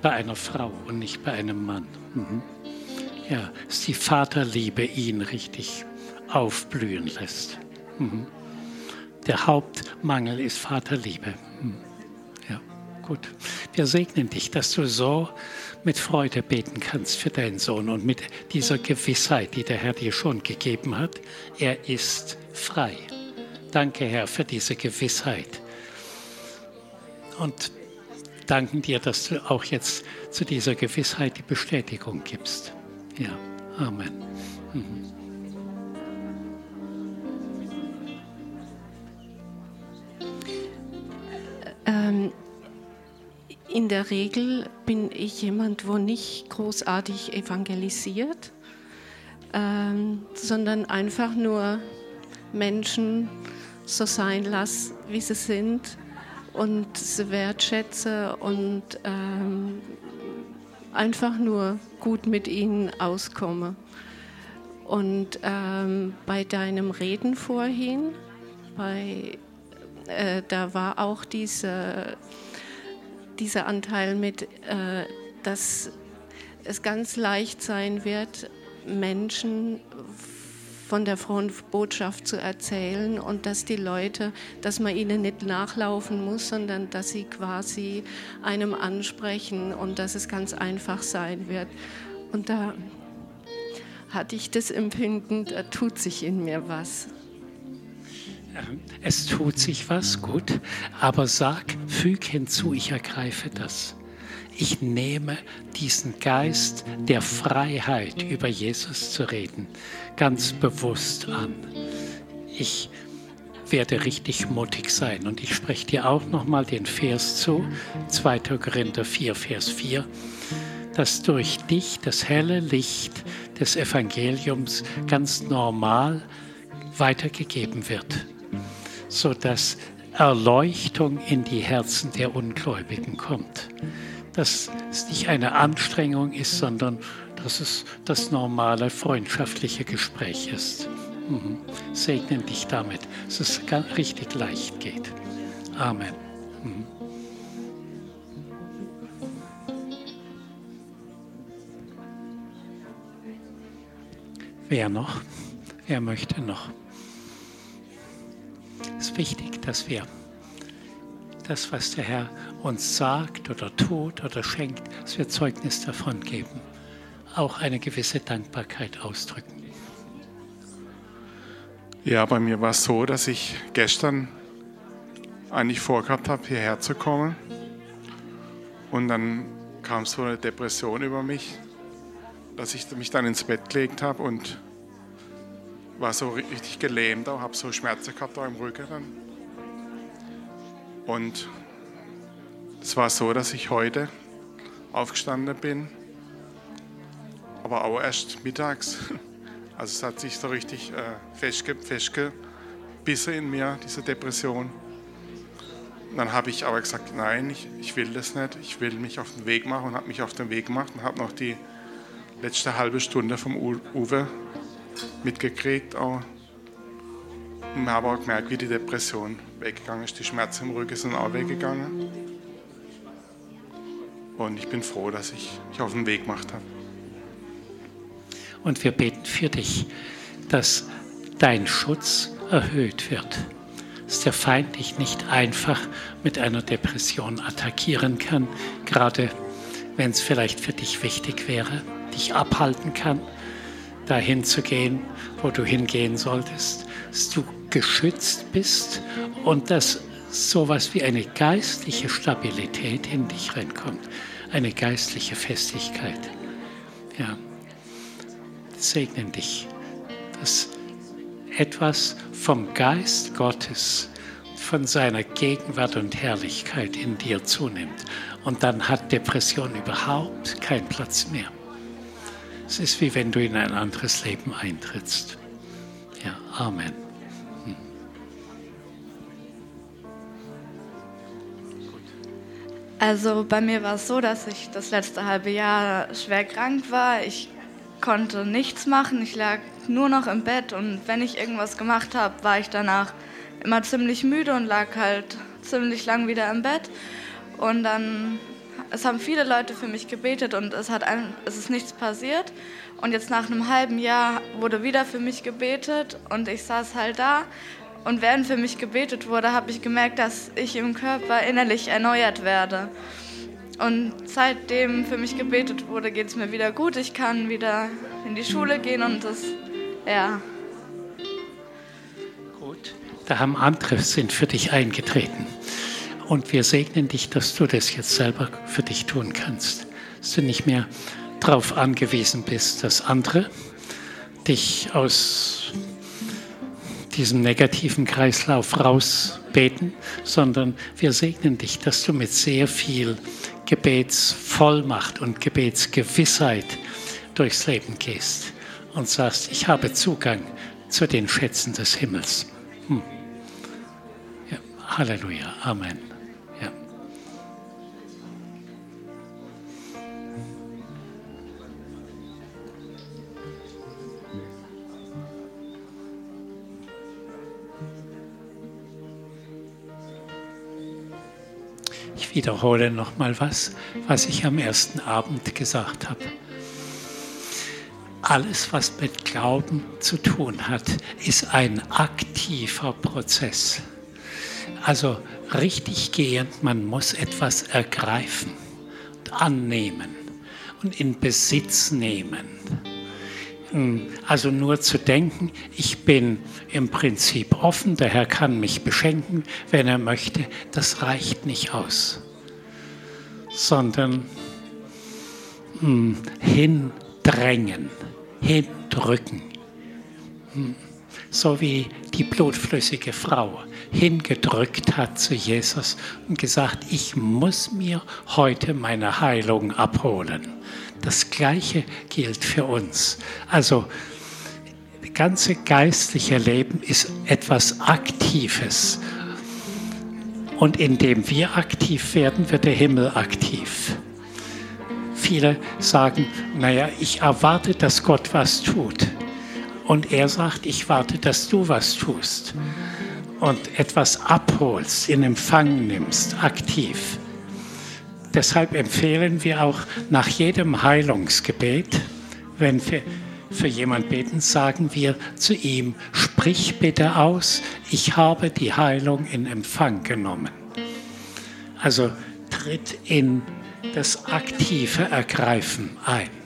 bei einer Frau und nicht bei einem Mann. Mhm. Ja, dass die Vaterliebe ihn richtig aufblühen lässt. Mhm. Der Hauptmangel ist Vaterliebe. Mhm. Gut. Wir segnen dich, dass du so mit Freude beten kannst für deinen Sohn und mit dieser Gewissheit, die der Herr dir schon gegeben hat. Er ist frei. Danke, Herr, für diese Gewissheit. Und danken dir, dass du auch jetzt zu dieser Gewissheit die Bestätigung gibst. Ja, Amen. Mhm. Ähm, in der Regel bin ich jemand, wo nicht großartig evangelisiert, ähm, sondern einfach nur Menschen so sein lasse, wie sie sind und sie wertschätze und ähm, einfach nur gut mit ihnen auskomme. Und ähm, bei deinem Reden vorhin, bei, äh, da war auch diese dieser Anteil mit, äh, dass es ganz leicht sein wird, Menschen von der frohen Botschaft zu erzählen und dass die Leute, dass man ihnen nicht nachlaufen muss, sondern dass sie quasi einem ansprechen und dass es ganz einfach sein wird. Und da hatte ich das Empfinden, da tut sich in mir was. Es tut sich was, gut, aber sag, füg hinzu, ich ergreife das. Ich nehme diesen Geist der Freiheit, über Jesus zu reden, ganz bewusst an. Ich werde richtig mutig sein und ich spreche dir auch nochmal den Vers zu, 2. Korinther 4, Vers 4 dass durch dich das helle Licht des Evangeliums ganz normal weitergegeben wird sodass Erleuchtung in die Herzen der Ungläubigen kommt. Dass es nicht eine Anstrengung ist, sondern dass es das normale freundschaftliche Gespräch ist. Mhm. Segnen dich damit, dass es richtig leicht geht. Amen. Mhm. Wer noch? Wer möchte noch? Es ist wichtig, dass wir das, was der Herr uns sagt oder tut oder schenkt, dass wir Zeugnis davon geben. Auch eine gewisse Dankbarkeit ausdrücken. Ja, bei mir war es so, dass ich gestern eigentlich vorgehabt habe, hierher zu kommen. Und dann kam so eine Depression über mich, dass ich mich dann ins Bett gelegt habe und war so richtig gelähmt, auch habe so Schmerzen gehabt da im Rücken. Und es war so, dass ich heute aufgestanden bin, aber auch erst mittags. Also es hat sich so richtig äh, festge festgebissen in mir, diese Depression. Und dann habe ich aber gesagt, nein, ich, ich will das nicht, ich will mich auf den Weg machen und habe mich auf den Weg gemacht und habe noch die letzte halbe Stunde vom Uwe mitgekriegt auch. Und habe auch gemerkt, wie die Depression weggegangen ist. Die Schmerzen im Rücken sind auch weggegangen. Und ich bin froh, dass ich mich auf den Weg gemacht habe. Und wir beten für dich, dass dein Schutz erhöht wird. Dass der Feind dich nicht einfach mit einer Depression attackieren kann, gerade wenn es vielleicht für dich wichtig wäre, dich abhalten kann dahin zu gehen, wo du hingehen solltest, dass du geschützt bist und dass sowas wie eine geistliche Stabilität in dich reinkommt, eine geistliche Festigkeit. Ja, segnen dich, dass etwas vom Geist Gottes, von seiner Gegenwart und Herrlichkeit in dir zunimmt. Und dann hat Depression überhaupt keinen Platz mehr. Es ist wie wenn du in ein anderes Leben eintrittst. Ja, Amen. Hm. Also bei mir war es so, dass ich das letzte halbe Jahr schwer krank war. Ich konnte nichts machen. Ich lag nur noch im Bett und wenn ich irgendwas gemacht habe, war ich danach immer ziemlich müde und lag halt ziemlich lang wieder im Bett. Und dann, es haben viele Leute für mich gebetet und es, hat ein, es ist nichts passiert. Und jetzt nach einem halben Jahr wurde wieder für mich gebetet und ich saß halt da. Und während für mich gebetet wurde, habe ich gemerkt, dass ich im Körper innerlich erneuert werde. Und seitdem für mich gebetet wurde, geht es mir wieder gut. Ich kann wieder in die Schule gehen und das, ja. Gut, da haben andere sind für dich eingetreten. Und wir segnen dich, dass du das jetzt selber für dich tun kannst. Dass du nicht mehr darauf angewiesen bist, dass andere dich aus diesem negativen Kreislauf rausbeten, sondern wir segnen dich, dass du mit sehr viel Gebetsvollmacht und Gebetsgewissheit durchs Leben gehst und sagst, ich habe Zugang zu den Schätzen des Himmels. Hm. Ja, Halleluja, Amen. Ich wiederhole noch mal was, was ich am ersten Abend gesagt habe. Alles, was mit Glauben zu tun hat, ist ein aktiver Prozess. Also richtig gehend, man muss etwas ergreifen, annehmen und in Besitz nehmen. Hm, also nur zu denken, ich bin im Prinzip offen, der Herr kann mich beschenken, wenn er möchte, das reicht nicht aus, sondern hm, hindrängen, hindrücken. Hm, so wie die blutflüssige Frau hingedrückt hat zu Jesus und gesagt, ich muss mir heute meine Heilung abholen. Das Gleiche gilt für uns. Also, das ganze geistliche Leben ist etwas Aktives. Und indem wir aktiv werden, wird der Himmel aktiv. Viele sagen, naja, ich erwarte, dass Gott was tut. Und er sagt, ich warte, dass du was tust. Und etwas abholst, in Empfang nimmst, aktiv. Deshalb empfehlen wir auch nach jedem Heilungsgebet, wenn wir für jemanden beten, sagen wir zu ihm, sprich bitte aus, ich habe die Heilung in Empfang genommen. Also tritt in das aktive Ergreifen ein.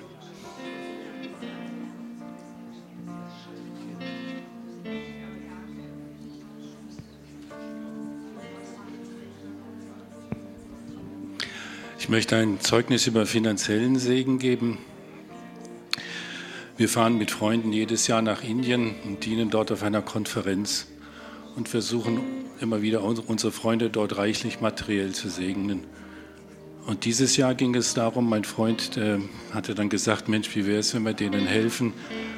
Ich möchte ein Zeugnis über finanziellen Segen geben. Wir fahren mit Freunden jedes Jahr nach Indien und dienen dort auf einer Konferenz und versuchen immer wieder unsere Freunde dort reichlich materiell zu segnen. Und dieses Jahr ging es darum, mein Freund äh, hatte dann gesagt, Mensch, wie wäre es, wenn wir denen helfen,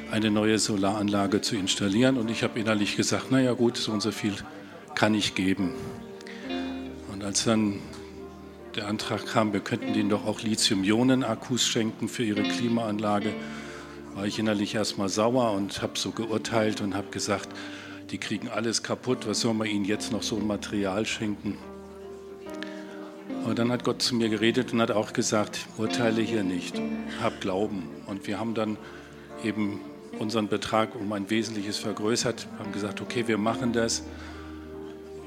eine neue Solaranlage zu installieren? Und ich habe innerlich gesagt, naja gut, so und so viel kann ich geben. Und als dann der Antrag kam, wir könnten denen doch auch Lithium-Ionen-Akkus schenken für ihre Klimaanlage, war ich innerlich erstmal sauer und habe so geurteilt und habe gesagt, die kriegen alles kaputt, was soll man ihnen jetzt noch so ein Material schenken? Aber dann hat Gott zu mir geredet und hat auch gesagt, urteile hier nicht, hab Glauben. Und wir haben dann eben unseren Betrag um ein Wesentliches vergrößert, haben gesagt, okay, wir machen das.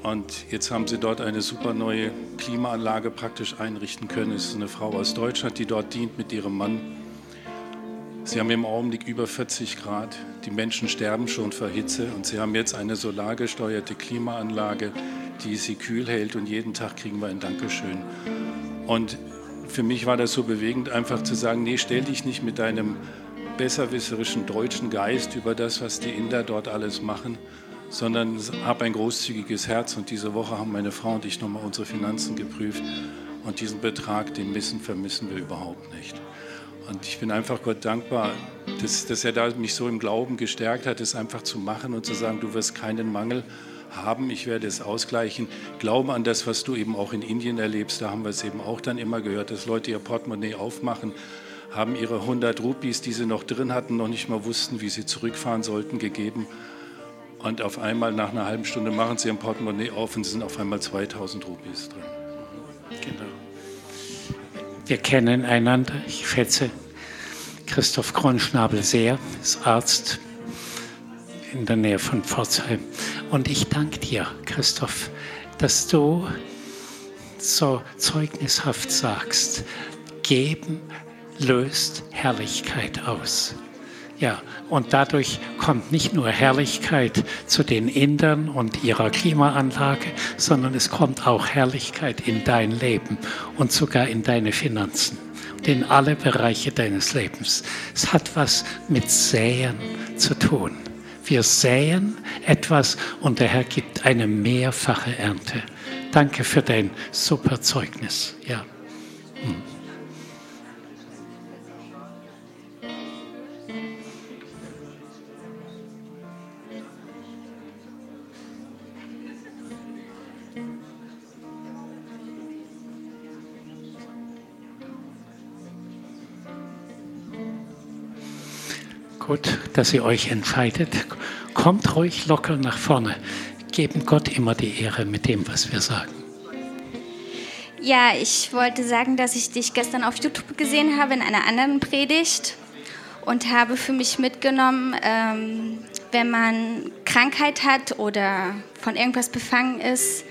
Und jetzt haben sie dort eine super neue Klimaanlage praktisch einrichten können. Es ist eine Frau aus Deutschland, die dort dient mit ihrem Mann. Sie haben im Augenblick über 40 Grad. Die Menschen sterben schon vor Hitze. Und sie haben jetzt eine solargesteuerte Klimaanlage, die sie kühl hält. Und jeden Tag kriegen wir ein Dankeschön. Und für mich war das so bewegend, einfach zu sagen, nee, stell dich nicht mit deinem besserwisserischen deutschen Geist über das, was die Inder dort alles machen, sondern habe ein großzügiges Herz. Und diese Woche haben meine Frau und ich nochmal unsere Finanzen geprüft. Und diesen Betrag, den missen, vermissen wir überhaupt nicht. Und ich bin einfach Gott dankbar, dass, dass er da mich so im Glauben gestärkt hat, es einfach zu machen und zu sagen, du wirst keinen Mangel haben, ich werde es ausgleichen. Glaube an das, was du eben auch in Indien erlebst, da haben wir es eben auch dann immer gehört, dass Leute ihr Portemonnaie aufmachen, haben ihre 100 Rupees, die sie noch drin hatten, noch nicht mal wussten, wie sie zurückfahren sollten, gegeben. Und auf einmal nach einer halben Stunde machen sie ihr Portemonnaie auf und sind auf einmal 2000 Rupees drin. Genau. Wir kennen einander. Ich schätze Christoph Kronschnabel sehr, ist Arzt in der Nähe von Pforzheim. Und ich danke dir, Christoph, dass du so zeugnishaft sagst, geben löst Herrlichkeit aus. Ja, und dadurch kommt nicht nur Herrlichkeit zu den Indern und ihrer Klimaanlage, sondern es kommt auch Herrlichkeit in dein Leben und sogar in deine Finanzen und in alle Bereiche deines Lebens. Es hat was mit Säen zu tun. Wir säen etwas und der Herr gibt eine mehrfache Ernte. Danke für dein super Zeugnis. Ja. Hm. Gut, dass ihr euch entscheidet. Kommt ruhig locker nach vorne. Geben Gott immer die Ehre mit dem, was wir sagen. Ja, ich wollte sagen, dass ich dich gestern auf YouTube gesehen habe in einer anderen Predigt und habe für mich mitgenommen, ähm, wenn man Krankheit hat oder von irgendwas befangen ist,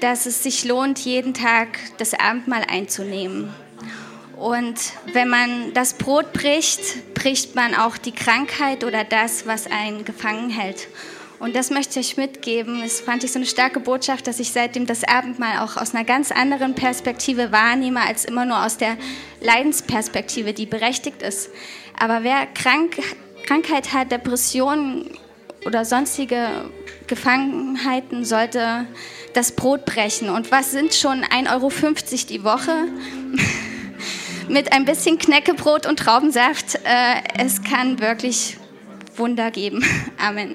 dass es sich lohnt, jeden Tag das Abendmahl einzunehmen. Und wenn man das Brot bricht, bricht man auch die Krankheit oder das, was einen gefangen hält. Und das möchte ich euch mitgeben. Das fand ich so eine starke Botschaft, dass ich seitdem das Abendmahl auch aus einer ganz anderen Perspektive wahrnehme, als immer nur aus der Leidensperspektive, die berechtigt ist. Aber wer krank, Krankheit hat, Depressionen oder sonstige Gefangenheiten, sollte das Brot brechen. Und was sind schon 1,50 Euro die Woche? mit ein bisschen Knäckebrot und Traubensaft. Äh, es kann wirklich Wunder geben. Amen.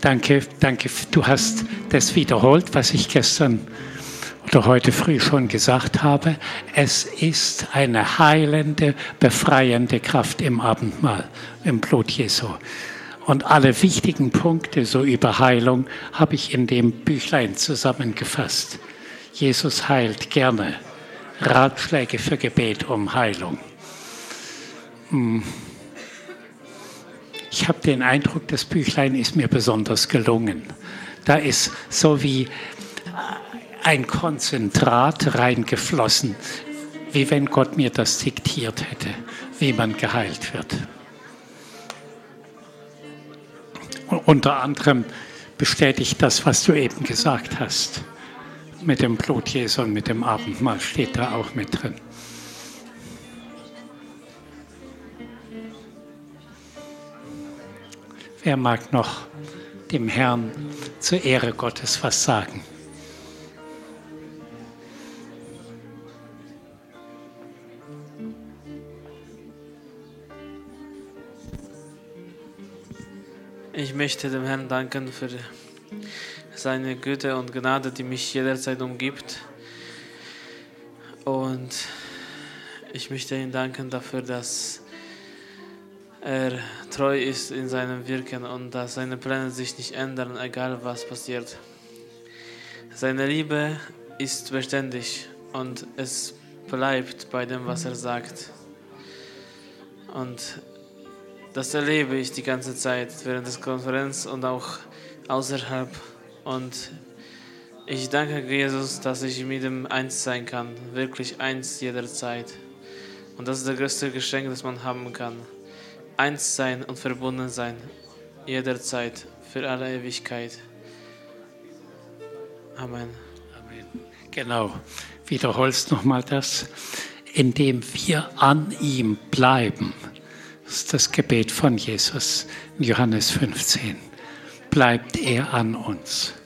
Danke, danke. Du hast das wiederholt, was ich gestern oder heute früh schon gesagt habe. Es ist eine heilende, befreiende Kraft im Abendmahl, im Blut Jesu. Und alle wichtigen Punkte so über Heilung habe ich in dem Büchlein zusammengefasst. Jesus heilt gerne. Ratschläge für Gebet um Heilung. Hm. Ich habe den Eindruck, das Büchlein ist mir besonders gelungen. Da ist so wie ein Konzentrat reingeflossen, wie wenn Gott mir das diktiert hätte, wie man geheilt wird. Unter anderem bestätigt das, was du eben gesagt hast mit dem Blut Jesu und mit dem Abendmahl steht da auch mit drin. Wer mag noch dem Herrn zur Ehre Gottes was sagen? Ich möchte dem Herrn danken für seine Güte und Gnade, die mich jederzeit umgibt. Und ich möchte ihm danken dafür, dass er treu ist in seinem Wirken und dass seine Pläne sich nicht ändern, egal was passiert. Seine Liebe ist beständig und es bleibt bei dem, was er sagt. Und das erlebe ich die ganze Zeit während der Konferenz und auch außerhalb. Und ich danke Jesus, dass ich mit ihm eins sein kann, wirklich eins jederzeit. Und das ist das größte Geschenk, das man haben kann. Eins sein und verbunden sein, jederzeit, für alle Ewigkeit. Amen. Amen. Genau. Wiederholst nochmal das. Indem wir an ihm bleiben, Das ist das Gebet von Jesus in Johannes 15. Bleibt er an uns.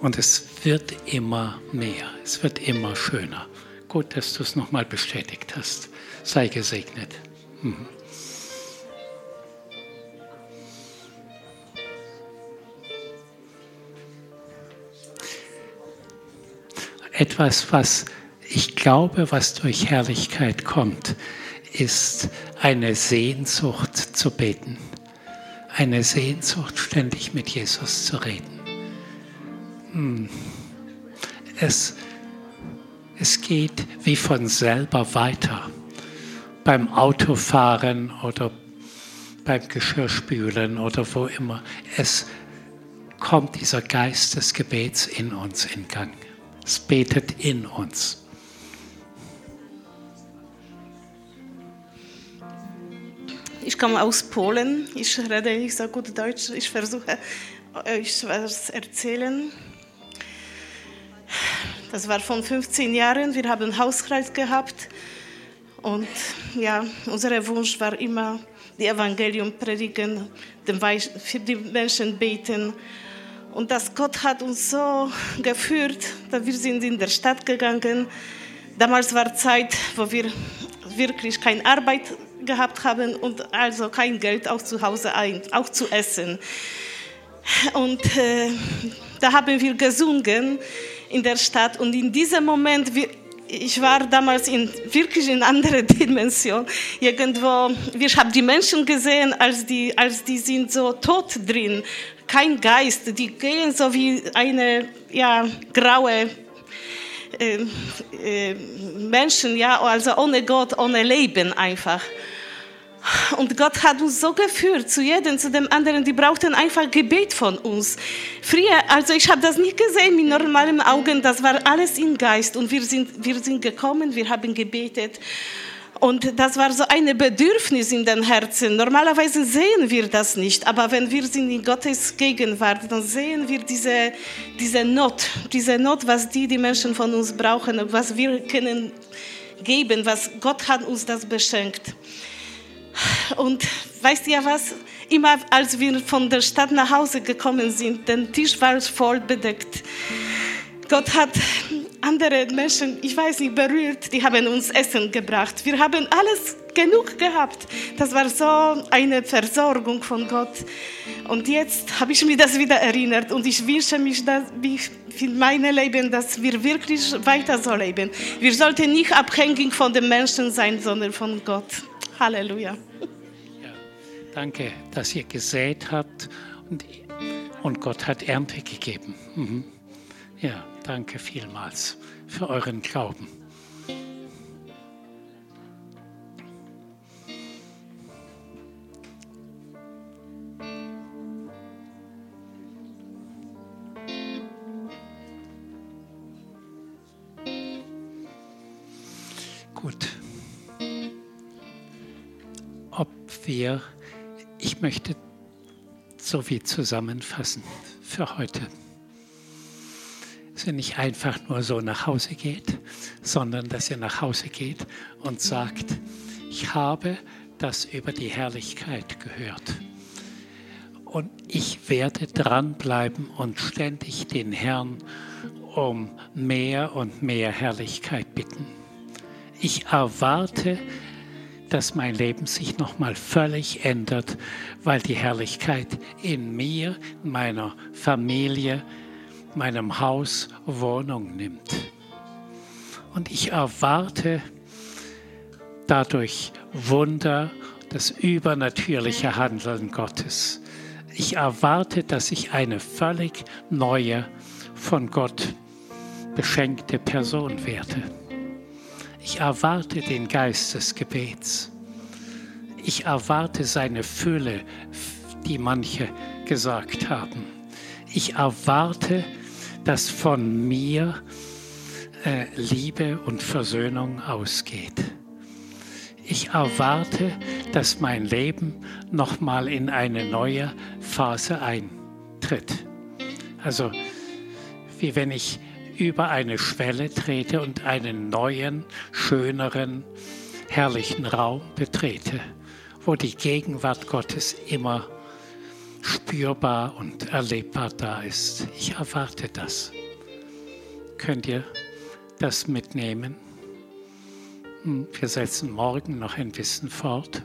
Und es wird immer mehr, es wird immer schöner. Gut, dass du es nochmal bestätigt hast. Sei gesegnet. Mhm. Etwas, was ich glaube, was durch Herrlichkeit kommt, ist eine Sehnsucht zu beten. Eine Sehnsucht, ständig mit Jesus zu reden. Hm. Es, es geht wie von selber weiter. Beim Autofahren oder beim Geschirrspülen oder wo immer. Es kommt dieser Geist des Gebets in uns in Gang. Es betet in uns. Ich komme aus Polen. Ich rede nicht so gut Deutsch. Ich versuche euch was erzählen. Das war von 15 Jahren. Wir haben Hauskreis gehabt. Und ja, unser Wunsch war immer, die Evangelium predigen, für die Menschen beten. Und das Gott hat uns so geführt, dass wir sind in der Stadt gegangen. Damals war Zeit, wo wir wirklich keine Arbeit gehabt haben und also kein Geld auch zu Hause ein, auch zu essen. Und äh, da haben wir gesungen in der Stadt und in diesem Moment, ich war damals in, wirklich in anderer Dimension. Irgendwo, wir haben die Menschen gesehen, als die, als die sind so tot drin, kein Geist, die gehen so wie eine ja, graue äh, äh, Menschen, ja, also ohne Gott, ohne Leben einfach. Und Gott hat uns so geführt, zu jedem, zu dem anderen, die brauchten einfach Gebet von uns. Früher, also ich habe das nicht gesehen mit normalen Augen, das war alles im Geist und wir sind, wir sind gekommen, wir haben gebetet. Und das war so ein Bedürfnis in den Herzen. Normalerweise sehen wir das nicht, aber wenn wir sind in Gottes Gegenwart, dann sehen wir diese, diese Not, diese Not, was die, die Menschen von uns brauchen, was wir können geben, was Gott hat uns das beschenkt. Und weißt ihr was? Immer als wir von der Stadt nach Hause gekommen sind, der Tisch war voll bedeckt. Gott hat andere Menschen, ich weiß nicht, berührt, die haben uns Essen gebracht. Wir haben alles genug gehabt. Das war so eine Versorgung von Gott. Und jetzt habe ich mir das wieder erinnert und ich wünsche mich dass, für mein Leben, dass wir wirklich weiter so leben. Wir sollten nicht abhängig von den Menschen sein, sondern von Gott. Halleluja. Ja, danke, dass ihr gesät habt und, und Gott hat Ernte gegeben. Mhm. Ja, danke vielmals für euren Glauben. Gut. Wir, ich möchte so viel zusammenfassen für heute dass ihr nicht einfach nur so nach Hause geht, sondern dass ihr nach Hause geht und sagt, ich habe das über die Herrlichkeit gehört. Und ich werde dranbleiben und ständig den Herrn um mehr und mehr Herrlichkeit bitten. Ich erwarte, dass mein Leben sich nochmal völlig ändert, weil die Herrlichkeit in mir, in meiner Familie, meinem Haus Wohnung nimmt. Und ich erwarte dadurch Wunder, das übernatürliche Handeln Gottes. Ich erwarte, dass ich eine völlig neue, von Gott beschenkte Person werde. Ich erwarte den Geist des Gebets. Ich erwarte seine Fülle, die manche gesagt haben. Ich erwarte, dass von mir äh, Liebe und Versöhnung ausgeht. Ich erwarte, dass mein Leben nochmal in eine neue Phase eintritt. Also wie wenn ich über eine Schwelle trete und einen neuen, schöneren, herrlichen Raum betrete, wo die Gegenwart Gottes immer spürbar und erlebbar da ist. Ich erwarte das. Könnt ihr das mitnehmen? Hm, wir setzen morgen noch ein bisschen fort.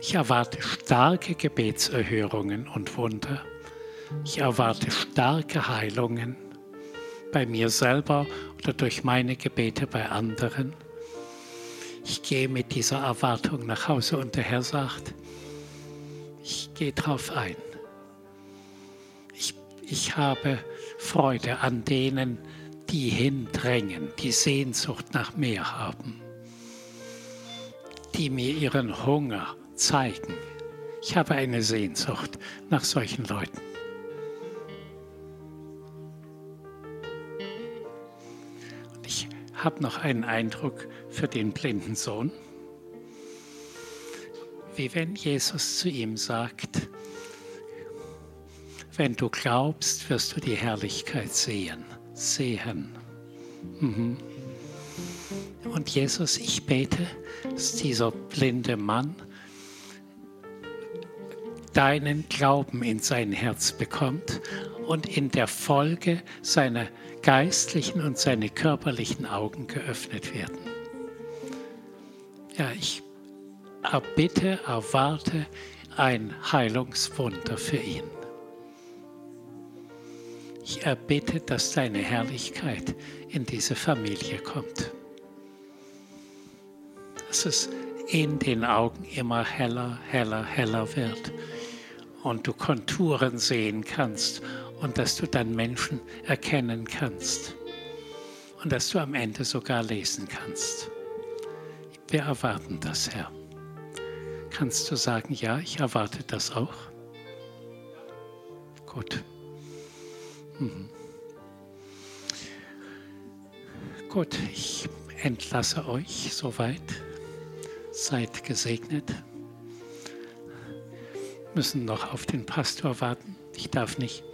Ich erwarte starke Gebetserhörungen und Wunder. Ich erwarte starke Heilungen bei mir selber oder durch meine Gebete bei anderen. Ich gehe mit dieser Erwartung nach Hause und der Herr sagt, ich gehe drauf ein. Ich, ich habe Freude an denen, die hindrängen, die Sehnsucht nach mehr haben, die mir ihren Hunger zeigen. Ich habe eine Sehnsucht nach solchen Leuten. Habe noch einen Eindruck für den blinden Sohn, wie wenn Jesus zu ihm sagt, wenn du glaubst, wirst du die Herrlichkeit sehen. Sehen. Mhm. Und Jesus, ich bete, dass dieser blinde Mann deinen Glauben in sein Herz bekommt und in der Folge seine geistlichen und seine körperlichen Augen geöffnet werden. Ja, ich erbitte, erwarte ein Heilungswunder für ihn. Ich erbitte, dass deine Herrlichkeit in diese Familie kommt. Dass es in den Augen immer heller, heller, heller wird und du Konturen sehen kannst und dass du dann Menschen erkennen kannst und dass du am Ende sogar lesen kannst. Wir erwarten das, Herr. Kannst du sagen, ja, ich erwarte das auch? Gut. Mhm. Gut, ich entlasse euch soweit. Seid gesegnet. Müssen noch auf den Pastor warten. Ich darf nicht